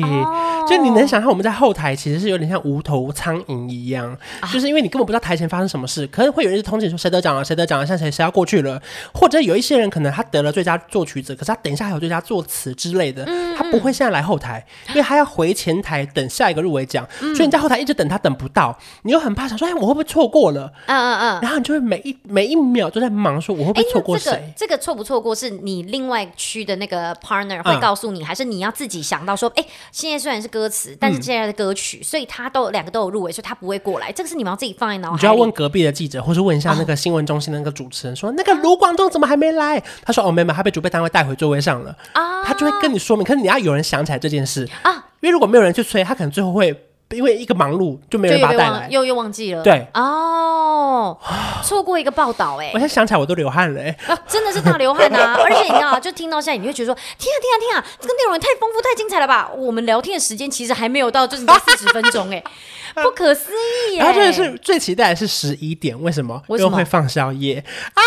哦、就你能想象我们在后台其实是有点像无头苍蝇一样、啊，就是因为你根本不知道台前发生什么事，可能会有人通知说谁得奖了，谁得奖了，像谁谁要过去了，或者有一些人可能他得了最佳作曲者，可是他等一下还有最佳作词之类的、嗯，他不会现在来后台，因为他要回前台等下一个入围奖、嗯，所以你在后台一直等他等不到，你又很怕想说，哎，我会不会错过了？嗯嗯嗯，然后你就会每一每一秒都在忙说，我会不会错过谁？这个错、这个、不错过是你另外。区的那个 partner 会告诉你、嗯，还是你要自己想到说，哎、欸，现在虽然是歌词，但是现在的歌曲，嗯、所以他都两个都有入围，所以他不会过来。这个是你们要自己放在脑。你就要问隔壁的记者，或是问一下那个新闻中心的那个主持人，说、哦、那个卢广仲怎么还没来？他说哦，没没，他被主办单位带回座位上了。啊，他就会跟你说明。可是你要有人想起来这件事啊，因为如果没有人去催，他可能最后会。因为一个忙碌，就没人把他带来，又又忘记了。对哦，错过一个报道哎、欸！我现在想起来我都流汗了哎、欸啊，真的是大流汗啊！而且你知道，就听到现在，你会觉得说：天啊天啊天啊，这个内容也太丰富、太精彩了吧！我们聊天的时间其实还没有到，就是四十分钟哎、欸，不可思议、欸！然后真的是最期待的是十一点，为什么？为什么？会放宵夜啊！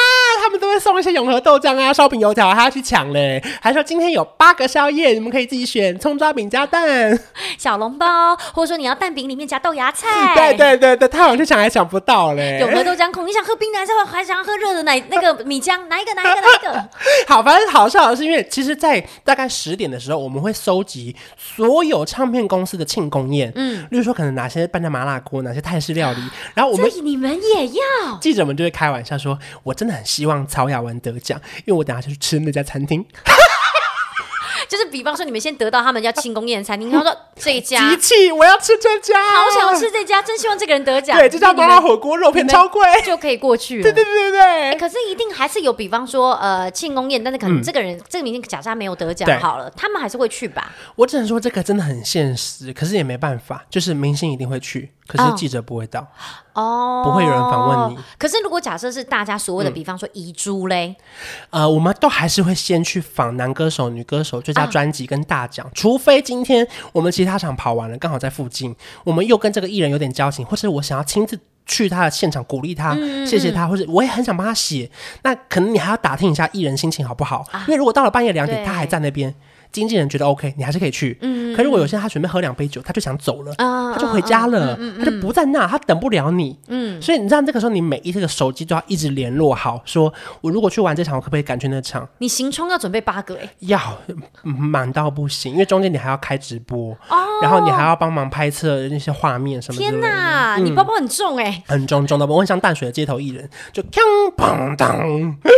他们都会送一些永和豆浆啊、烧饼、油条，还要去抢嘞。还说今天有八个宵夜，你们可以自己选，葱抓饼加蛋、小笼包，或者说你要蛋饼里面夹豆芽菜。对对对对，太晚去抢还抢不到嘞。永和豆浆控，你想喝冰的还是还想要喝热的奶？那个米浆，哪一个？哪一个？哪一个？好，反正好笑的是，因为其实，在大概十点的时候，我们会收集所有唱片公司的庆功宴，嗯，例如说可能哪些办在麻辣锅，哪些泰式料理，然后我们你们也要，记者们就会开玩笑说，我真的很希望曹雅雯得奖，因为我等下就去吃那家餐厅。就是比方说，你们先得到他们家庆功宴的餐厅，他说 这一家集气，我要吃这家，好想要吃这家，真希望这个人得奖。对，这家麻辣火锅肉片超贵，就可以过去了。对对对对对、欸。可是一定还是有，比方说呃庆功宴，但是可能这个人、嗯、这个明星假设他没有得奖好了，他们还是会去吧。我只能说这个真的很现实，可是也没办法，就是明星一定会去。可是记者不会到哦，不会有人访问你。可是如果假设是大家所谓的，比方说遗珠嘞，呃，我们都还是会先去访男歌手、女歌手、最佳专辑跟大奖，除非今天我们其他场跑完了，刚好在附近，我们又跟这个艺人有点交情，或者我想要亲自去他的现场鼓励他，谢谢他，或者我也很想帮他写，那可能你还要打听一下艺人心情好不好，因为如果到了半夜两点他还在那边。经纪人觉得 OK，你还是可以去。嗯，可是如果有些人他准备喝两杯酒，他就想走了，他就回家了，他就不在那，他等不了你。嗯，所以你知道这个时候，你每一个手机都要一直联络好，说我如果去玩这场，我可不可以赶去那场？你行冲要准备八个哎，要满到不行，因为中间你还要开直播，然后你还要帮忙拍摄那些画面什么的。天哪，你包包很重哎，很重重的，我很像淡水的街头艺人，就锵砰当，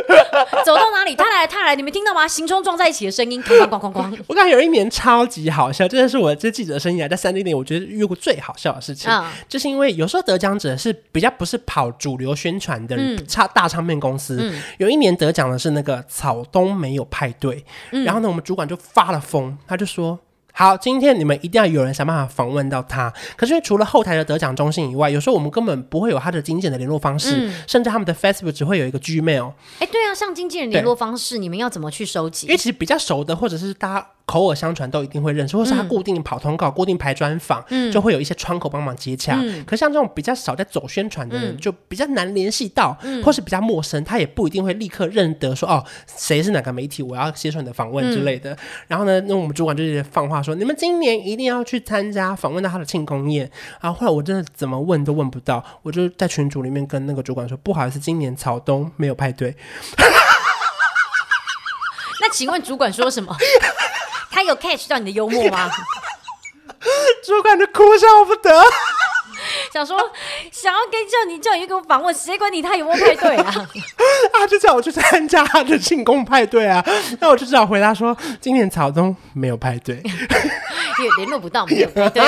走到哪里他来他来，你没听到吗？行冲撞在一起的声音，哐哐哐哐。我感觉有一年超级好笑，真的是我这记者生涯在三 D 里，我觉得遇过最好笑的事情，嗯、就是因为有时候得奖者是比较不是跑主流宣传的，差、嗯、大唱片公司。嗯、有一年得奖的是那个草东没有派对，嗯、然后呢，我们主管就发了疯，他就说。好，今天你们一定要有人想办法访问到他。可是除了后台的得奖中心以外，有时候我们根本不会有他的经纪人的联络方式，嗯、甚至他们的 Facebook 只会有一个 Gmail。哎，对啊，像经纪人联络方式，你们要怎么去收集？因为其实比较熟的，或者是大家。口耳相传都一定会认识，或是他固定跑通告、嗯、固定排专访，嗯、就会有一些窗口帮忙接洽。嗯、可像这种比较少在走宣传的人，就比较难联系到，嗯、或是比较陌生，他也不一定会立刻认得说哦，谁是哪个媒体，我要接受你的访问之类的。嗯、然后呢，那我们主管就放话说，你们今年一定要去参加访问到他的庆功宴。然后后来我真的怎么问都问不到，我就在群组里面跟那个主管说，不好意思，今年草东没有派对。那请问主管说什么？他有 catch 到你的幽默吗？主管就哭笑不得，想说想要跟叫你叫你给我访问，谁管你他有没有派对啊？他就叫我去参加他的庆功派对啊，那我就只好回答说，今年草东没有派对，也联络不到没有派对。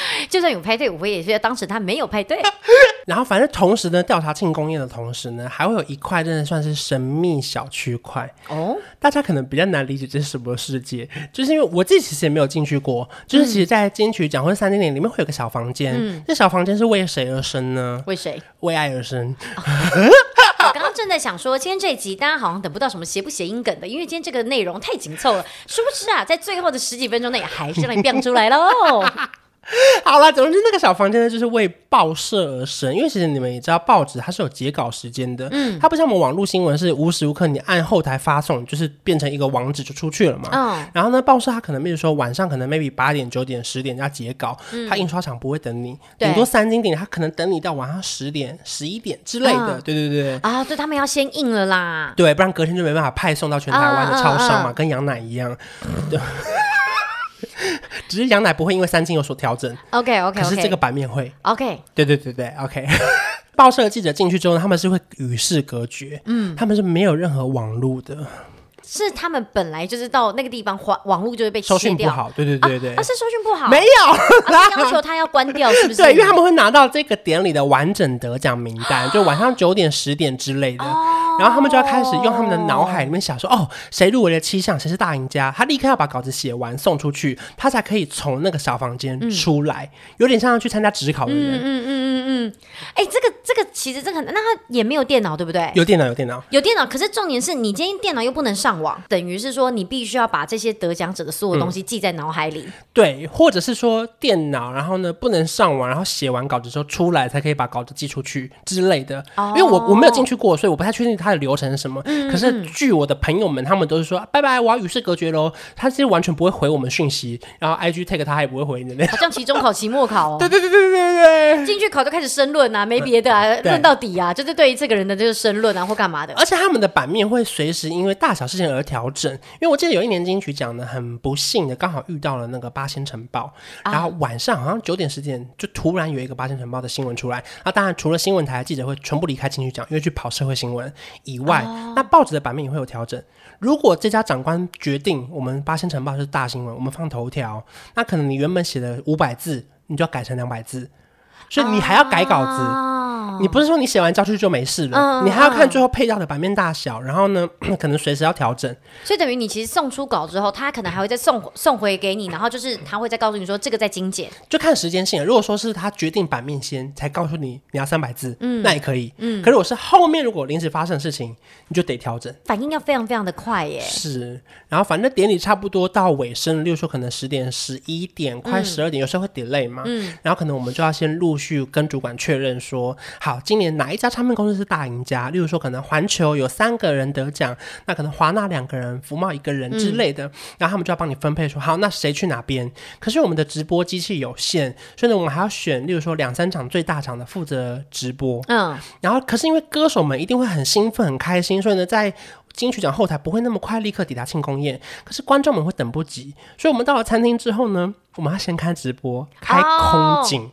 就算有派对，我也觉得当时他没有派对。然后，反正同时呢，调查庆功宴的同时呢，还会有一块真的算是神秘小区块哦。大家可能比较难理解这是什么世界，就是因为我自己其实也没有进去过。就是其实，在金曲奖或者三点点里面会有个小房间，嗯，这小房间是为谁而生呢？为谁？为爱而生。哦、我刚刚正在想说，今天这一集大家好像等不到什么谐不谐音梗的，因为今天这个内容太紧凑了。殊不知啊，在最后的十几分钟内，还是让你变出来喽。好了，总之那个小房间呢，就是为报社而生。因为其实你们也知道，报纸它是有截稿时间的，嗯，它不像我们网络新闻是无时无刻你按后台发送，就是变成一个网址就出去了嘛。嗯，然后呢，报社它可能比如说晚上可能 maybe 八点、九点、十点要截稿，嗯，它印刷厂不会等你，顶多三更点，它可能等你到晚上十点、十一点之类的。对对对。啊，对他们要先印了啦。对，不然隔天就没办法派送到全台湾的超商嘛，跟羊奶一样。对。只是羊奶不会因为三金有所调整，OK OK，可是这个版面会，OK，对对对对，OK。报社的记者进去之后，他们是会与世隔绝，嗯，他们是没有任何网路的。是他们本来就是到那个地方，网网络就会被收讯不好，对对对对，啊，是收讯不好，没有，要求他要关掉，是不是？对，因为他们会拿到这个典礼的完整得奖名单，就晚上九点、十点之类的，然后他们就要开始用他们的脑海里面想说，哦，谁入围了七项，谁是大赢家，他立刻要把稿子写完送出去，他才可以从那个小房间出来，有点像要去参加职考的人，嗯嗯嗯嗯嗯，嗯，哎、欸，这个这个其实这个那他也没有电脑，对不对？有电脑，有电脑，有电脑。可是重点是你今天电脑又不能上网，等于是说你必须要把这些得奖者的所有东西记在脑海里。嗯、对，或者是说电脑，然后呢不能上网，然后写完稿子之后出来才可以把稿子寄出去之类的。哦、因为我我没有进去过，所以我不太确定它的流程是什么。嗯、可是据我的朋友们，他们都是说拜拜，我要与世隔绝喽。他其实完全不会回我们讯息，然后 IG tag 他也不会回你的。好像期中考、期末考哦。对对对对对对，进去考就开始申论啊，没别的啊，论到底啊，就是对于这个人的这个申论啊或干嘛的。而且他们的版面会随时因为大小事情而调整。因为我记得有一年金曲奖呢，很不幸的刚好遇到了那个八仙晨报，然后晚上好像九点十点就突然有一个八仙晨报的新闻出来。那当然除了新闻台记者会全部离开金曲奖，因为去跑社会新闻以外，那报纸的版面也会有调整。如果这家长官决定我们八仙晨报是大新闻，我们放头条，那可能你原本写的五百字，你就要改成两百字。所以你还要改稿子，你不是说你写完交出去就没事了，嗯、你还要看最后配料的版面大小，然后呢，可能随时要调整。所以等于你其实送出稿之后，他可能还会再送送回给你，然后就是他会再告诉你说这个在精简，就看时间性。如果说是他决定版面先才告诉你你要三百字，嗯，那也可以，嗯。可是我是后面如果临时发生的事情，你就得调整，反应要非常非常的快耶。是，然后反正典礼差不多到尾声，例如说可能十点、十一点、快十二点，嗯、有时候会 delay 嘛，嗯。然后可能我们就要先陆续。跟主管确认说，好，今年哪一家唱片公司是大赢家？例如说，可能环球有三个人得奖，那可能华纳两个人，福茂一个人之类的，嗯、然后他们就要帮你分配说，好，那谁去哪边？可是我们的直播机器有限，所以呢，我们还要选，例如说两三场最大场的负责直播。嗯，然后可是因为歌手们一定会很兴奋、很开心，所以呢，在金曲奖后台不会那么快立刻抵达庆功宴，可是观众们会等不及，所以我们到了餐厅之后呢，我们要先开直播，开空景。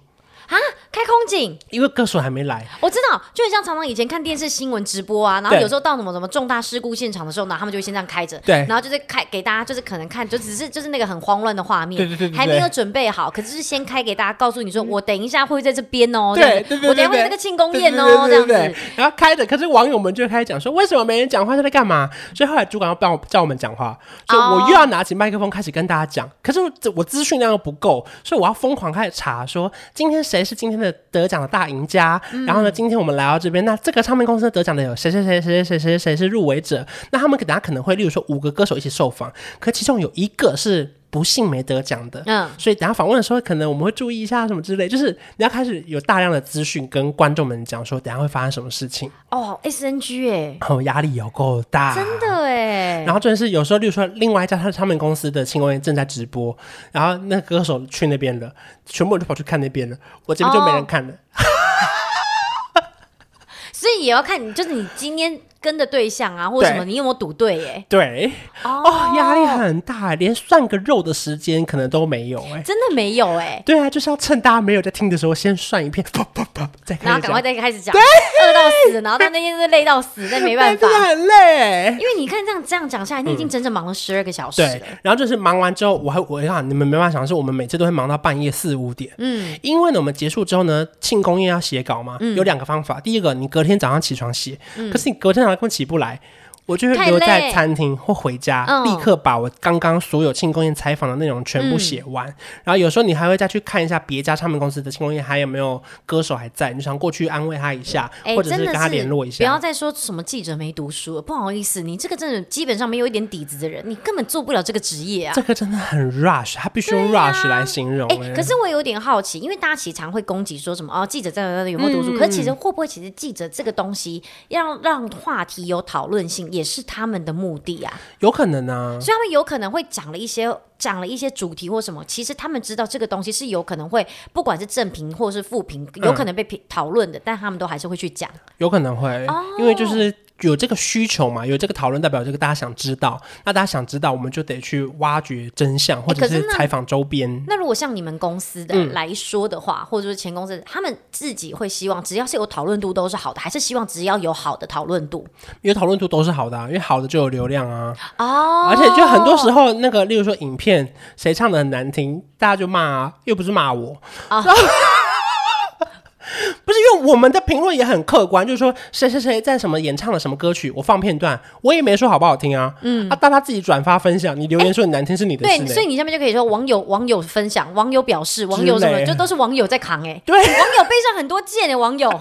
开空警，因为歌手还没来。我知道，就很像常常以前看电视新闻直播啊，然后有时候到什么什么重大事故现场的时候呢，他们就会先这样开着，对，然后就是开给大家，就是可能看，就只是就是那个很慌乱的画面，对对对，还没有准备好，可是是先开给大家，告诉你说我等一下会在这边哦，对对对，我等一下会在这个庆功宴哦，这样子，然后开着，可是网友们就开始讲说，为什么没人讲话，在干嘛？所以后来主管要帮我叫我们讲话，所以我又要拿起麦克风开始跟大家讲，可是我我资讯量又不够，所以我要疯狂开始查，说今天谁是今天的得奖的大赢家，嗯、然后呢，今天我们来到这边，那这个唱片公司得奖的有谁谁谁谁谁谁谁是入围者？那他们给大家可能会，例如说五个歌手一起受访，可其中有一个是不幸没得奖的，嗯，所以等下访问的时候，可能我们会注意一下什么之类，就是你要开始有大量的资讯跟观众们讲说，等下会发生什么事情。哦，SNG 哎，哦，压力有够大，真的哎，然后真的是有时候，例如说另外一家他的唱片公司的庆功宴正在直播，然后那歌手去那边了，全部人都跑去看那边了，我这边就没人看了，哦、所以也要看你，就是你今天。跟的对象啊，或者什么，你有没有赌对？耶？对，哦，压力很大，连涮个肉的时间可能都没有，哎，真的没有，哎，对啊，就是要趁大家没有在听的时候，先涮一片，啪啪啪，再，然后赶快再开始讲，对，饿到死，然后到那天是累到死，但没办法，真的很累，因为你看这样这样讲下来，你已经整整忙了十二个小时，对，然后就是忙完之后，我还我看你们没办法想的是，我们每次都会忙到半夜四五点，嗯，因为呢，我们结束之后呢，庆功宴要写稿嘛，有两个方法，第一个你隔天早上起床写，可是你隔天早上根本起不来。我就会留在餐厅或回家，立刻把我刚刚所有庆功宴采访的内容全部写完。嗯、然后有时候你还会再去看一下别家唱片公司的庆功宴还有没有歌手还在，你想过去安慰他一下，欸、或者是跟他联络一下。不要再说什么记者没读书了，不好意思，你这个真的基本上没有一点底子的人，你根本做不了这个职业啊。这个真的很 rush，他必须用 rush 来形容。哎、欸，可是我有点好奇，因为大家其实常会攻击说什么哦，记者在那有没有读书？嗯、可是其实会不会其实记者这个东西要让话题有讨论性，也是他们的。目的啊，有可能啊，所以他们有可能会讲了一些讲了一些主题或什么，其实他们知道这个东西是有可能会，不管是正评或是负评，有可能被讨论的，嗯、但他们都还是会去讲，有可能会，哦、因为就是。有这个需求嘛？有这个讨论，代表这个大家想知道。那大家想知道，我们就得去挖掘真相，或者是采访周边。欸、那，那如果像你们公司的来说的话，嗯、或者是前公司，他们自己会希望，只要是有讨论度都是好的，还是希望只要有好的讨论度？有讨论度都是好的啊，因为好的就有流量啊。哦。而且就很多时候，那个例如说影片谁唱的很难听，大家就骂啊，又不是骂我。哦 不是因为我们的评论也很客观，就是说谁谁谁在什么演唱了什么歌曲，我放片段，我也没说好不好听啊。嗯，啊，大家自己转发分享，你留言说你难听是你的事。对，所以你下面就可以说网友网友分享，网友表示，网友什么就都是网友在扛哎。对，网友背上很多剑哎，网友。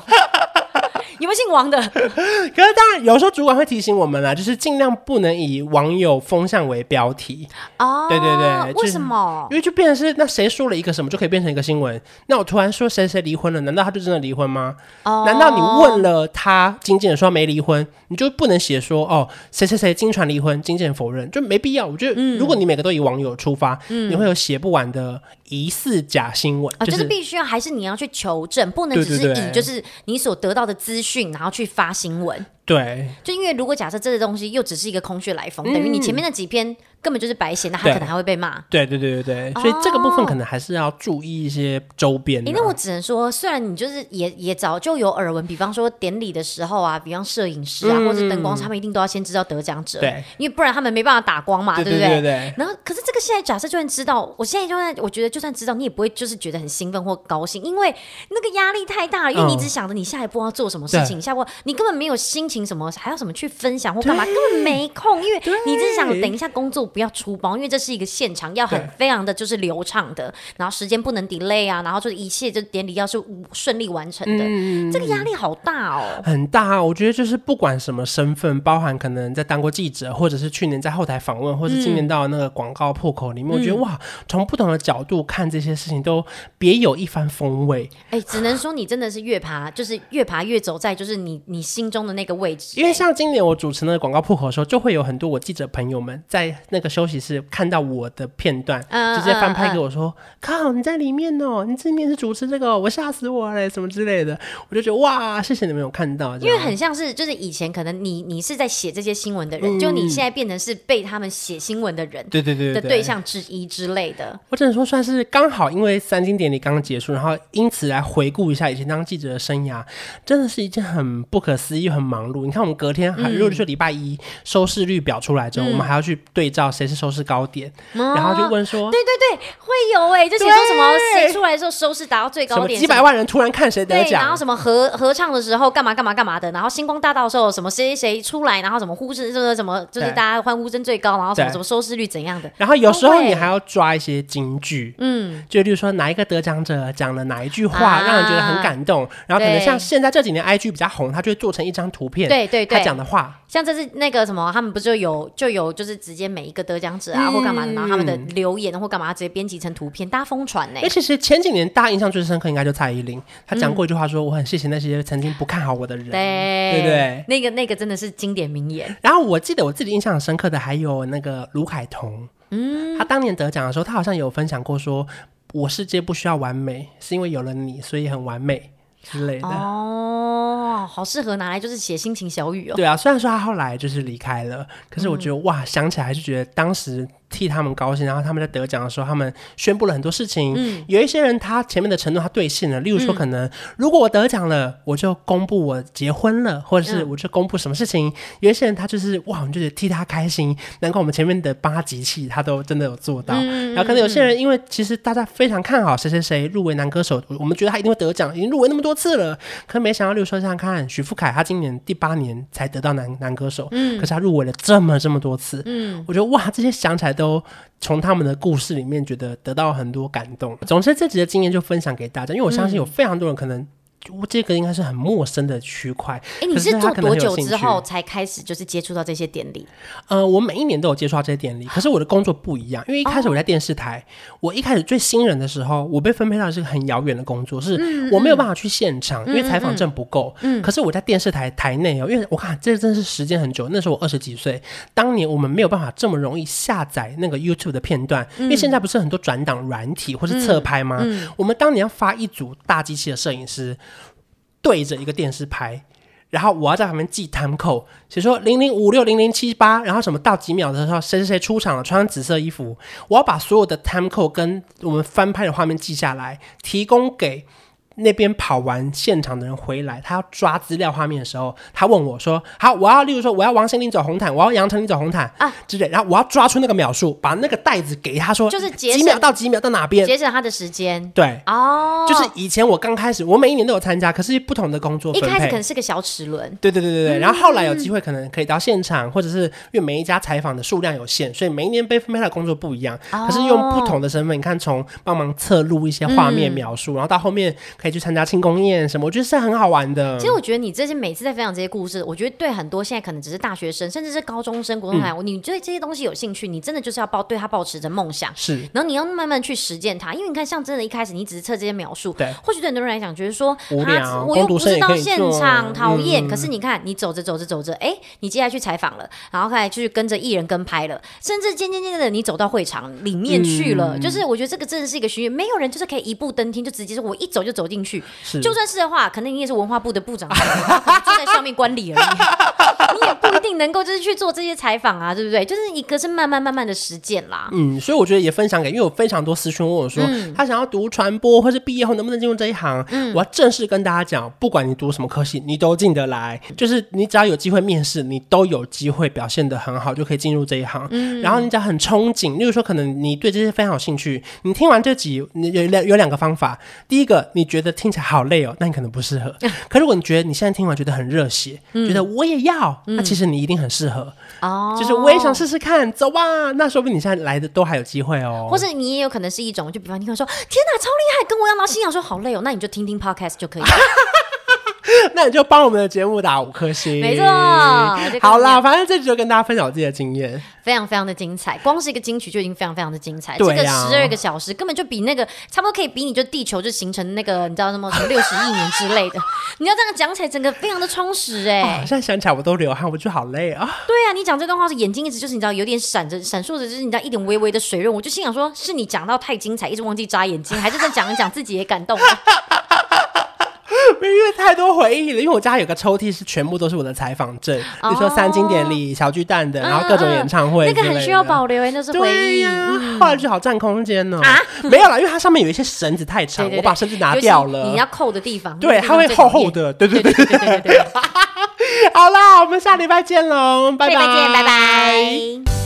有没有姓王的？可是当然，有时候主管会提醒我们啦，就是尽量不能以网友风向为标题。哦，对对对，为什么？因为就变成是那谁说了一个什么就可以变成一个新闻？那我突然说谁谁离婚了，难道他就真的离婚吗？哦，难道你问了他经纪人说没离婚，你就不能写说哦谁谁谁经传离婚，经纪人否认，就没必要。我觉得如果你每个都以网友出发，嗯，你会有写不完的疑似假新闻。啊，就是必须要还是你要去求证，不能只是以就是你所得到的资讯，然后去发新闻。对，就因为如果假设这个东西又只是一个空穴来风，嗯、等于你前面那几篇。根本就是白写，那他可能还会被骂。对对对对对，所以这个部分可能还是要注意一些周边。因为我只能说，虽然你就是也也早就有耳闻，比方说典礼的时候啊，比方摄影师啊，或者灯光师，他们一定都要先知道得奖者，对，因为不然他们没办法打光嘛，对不对？对对。然后，可是这个现在假设就算知道，我现在就算我觉得就算知道，你也不会就是觉得很兴奋或高兴，因为那个压力太大了，因为你只想着你下一步要做什么事情，下一步你根本没有心情什么，还要什么去分享或干嘛，根本没空，因为你只是想等一下工作不要出包，因为。这是一个现场，要很非常的就是流畅的，然后时间不能 delay 啊，然后就是一切就典礼要是顺利完成的，嗯、这个压力好大哦，很大。我觉得就是不管什么身份，包含可能在当过记者，或者是去年在后台访问，或者是今年到那个广告破口里面，嗯、我觉得哇，从不同的角度看这些事情都别有一番风味。哎，只能说你真的是越爬就是越爬越走在就是你你心中的那个位置。因为像今年我主持那个广告破口的时候，就会有很多我记者朋友们在那个休息室。看到我的片段，直接翻拍给我说：“ uh, uh, uh. 靠，你在里面哦，你这里面是主持这个，我吓死我了，什么之类的。”我就觉得哇，谢谢你们有看到，因为很像是就是以前可能你你是在写这些新闻的人，嗯、就你现在变成是被他们写新闻的人，对对对的对象之一之类的。我只能说算是刚好，因为三金典礼刚刚结束，然后因此来回顾一下以前当记者的生涯，真的是一件很不可思议又很忙碌。你看我们隔天还如果说礼拜一收视率表出来之后，嗯、我们还要去对照谁是收视高点。然后就问说，对对对，会有哎，就写说什么谁出来的时候收视达到最高点，几百万人突然看谁得奖，然后什么合合唱的时候干嘛干嘛干嘛的，然后星光大道的时候什么谁谁谁出来，然后什么呼声什么什么，就是大家欢呼声最高，然后什么什么收视率怎样的。然后有时候你还要抓一些金句，嗯，就例如说哪一个得奖者讲了哪一句话，让人觉得很感动，然后可能像现在这几年 IG 比较红，他就会做成一张图片，对对对，他讲的话。像这是那个什么，他们不就有就有就是直接每一个得奖者啊、嗯、或干嘛的，然后他们的留言或干嘛直接编辑成图片，大家疯传呢。哎，其实前几年大家印象最深刻应该就蔡依林，她讲过一句话说：“嗯、我很谢谢那些曾经不看好我的人。”对，对？那个那个真的是经典名言。然后我记得我自己印象很深刻的还有那个卢凯彤，嗯，他当年得奖的时候，他好像有分享过说：“我世界不需要完美，是因为有了你，所以很完美。”之类的哦，好适合拿来就是写心情小语哦。对啊，虽然说他后来就是离开了，可是我觉得、嗯、哇，想起来还是觉得当时。替他们高兴，然后他们在得奖的时候，他们宣布了很多事情。嗯，有一些人他前面的承诺他兑现了，例如说可能、嗯、如果我得奖了，我就公布我结婚了，或者是我就公布什么事情。嗯、有一些人他就是哇，我们就是替他开心，难怪我们前面的帮他集气，他都真的有做到。嗯、然后可能有些人因为其实大家非常看好谁谁谁入围男歌手，我们觉得他一定会得奖，已经入围那么多次了，可没想到，例如说像看许富凯，他今年第八年才得到男男歌手，嗯，可是他入围了这么这么多次，嗯，我觉得哇，这些想起来都。从他们的故事里面，觉得得到很多感动。总之，这集的经验就分享给大家，因为我相信有非常多人可能。我这个应该是很陌生的区块。哎，你是做多久之后才开始就是接触到这些典礼？呃，我每一年都有接触到这些典礼，可是我的工作不一样，因为一开始我在电视台，哦、我一开始最新人的时候，我被分配到的是个很遥远的工作，是我没有办法去现场，嗯、因为采访证不够。嗯，可是我在电视台台内哦，因为我看这真是时间很久，那时候我二十几岁，当年我们没有办法这么容易下载那个 YouTube 的片段，嗯、因为现在不是很多转档软体或是侧拍吗？我们当年要发一组大机器的摄影师。对着一个电视拍，然后我要在旁边记 time code，写说零零五六零零七八，然后什么到几秒的时候谁谁谁出场了，穿紫色衣服，我要把所有的 time code 跟我们翻拍的画面记下来，提供给那边跑完现场的人回来，他要抓资料画面的时候，他问我说：“好，我要例如说我要王心凌走红毯，我要杨丞琳走红毯啊。之类，然后我要抓出那个秒数，把那个袋子给他说，就是几秒到几秒到哪边，节省他的时间。对，哦，就是以前我刚开始，我每一年都有参加，可是不同的工作，一开始可能是个小齿轮，对对对对对，然后后来有机会可能可以到现场，或者是因为每一家采访的数量有限，所以每一年被分配的工作不一样，可是用不同的身份，你看从帮忙测录一些画面描述，然后到后面可以去参加庆功宴什么，我觉得是很好玩的。其实我觉得你这些每次在分享这些故事，我觉得对很多现在可能只是大学生，甚至是高中生、国中生，你对这些东西有兴趣，你真的就是要抱对他保持着梦想，是，然后你要慢慢去实践它。因为你看，像真的，一开始你只是测这些描述，对，或许对很多人来讲，觉得说无聊，我又不是到现场讨厌。可是你看，你走着走着走着，哎，你接下来去采访了，然后开始去跟着艺人跟拍了，甚至渐渐渐的，你走到会场里面去了。就是我觉得这个真的是一个学业，没有人就是可以一步登天，就直接说我一走就走进去。就算是的话，可能你也是文化部的部长，就在上面管理而已。你也不一定能够就是去做这些采访啊，对不对？就是一个是慢慢慢慢的实践啦。嗯，所以我觉得也分享给，因为有非常多私讯问我说，嗯、他想要读传播，或是毕业后能不能进入这一行？嗯，我要正式跟大家讲，不管你读什么科系，你都进得来。就是你只要有机会面试，你都有机会表现得很好，就可以进入这一行。嗯，然后你只要很憧憬，例如说可能你对这些非常有兴趣，你听完这集，你有两有两个方法。第一个，你觉得听起来好累哦，那你可能不适合。可如果你觉得你现在听完觉得很热血，嗯、觉得我也要，那其实你一定很适合。哦，就是我也想试试看，走吧。那说不定你现在来的都还有机会哦。或者你也有可能是一种，就比方你会说，天哪，超厉害，跟我一样，然后心想说好累哦，那你就听听 podcast 就可以了。那你就帮我们的节目打五颗星，没错。好啦，反正这集就跟大家分享我自己的经验，非常非常的精彩。光是一个金曲就已经非常非常的精彩，对啊、这个十二个小时根本就比那个差不多可以比你就地球就形成那个你知道什么什么六十亿年之类的。你要这样讲起来，整个非常的充实哎、欸。现在想起来我都流汗，我觉得好累啊。对啊，你讲这段话是眼睛一直就是你知道有点闪着闪烁着，就是你知道一点微微的水润，我就心想说，是你讲到太精彩，一直忘记眨眼睛，还是在讲一讲自己也感动了。因为太多回忆了，因为我家有个抽屉是全部都是我的采访证，比如说三金典礼、小巨蛋的，然后各种演唱会，那个很需要保留，那是回忆呀。后来就好占空间哦。啊，没有啦，因为它上面有一些绳子太长，我把绳子拿掉了。你要扣的地方，对，它会厚厚的，对对对对对对。好啦，我们下礼拜见喽，拜拜见，拜拜。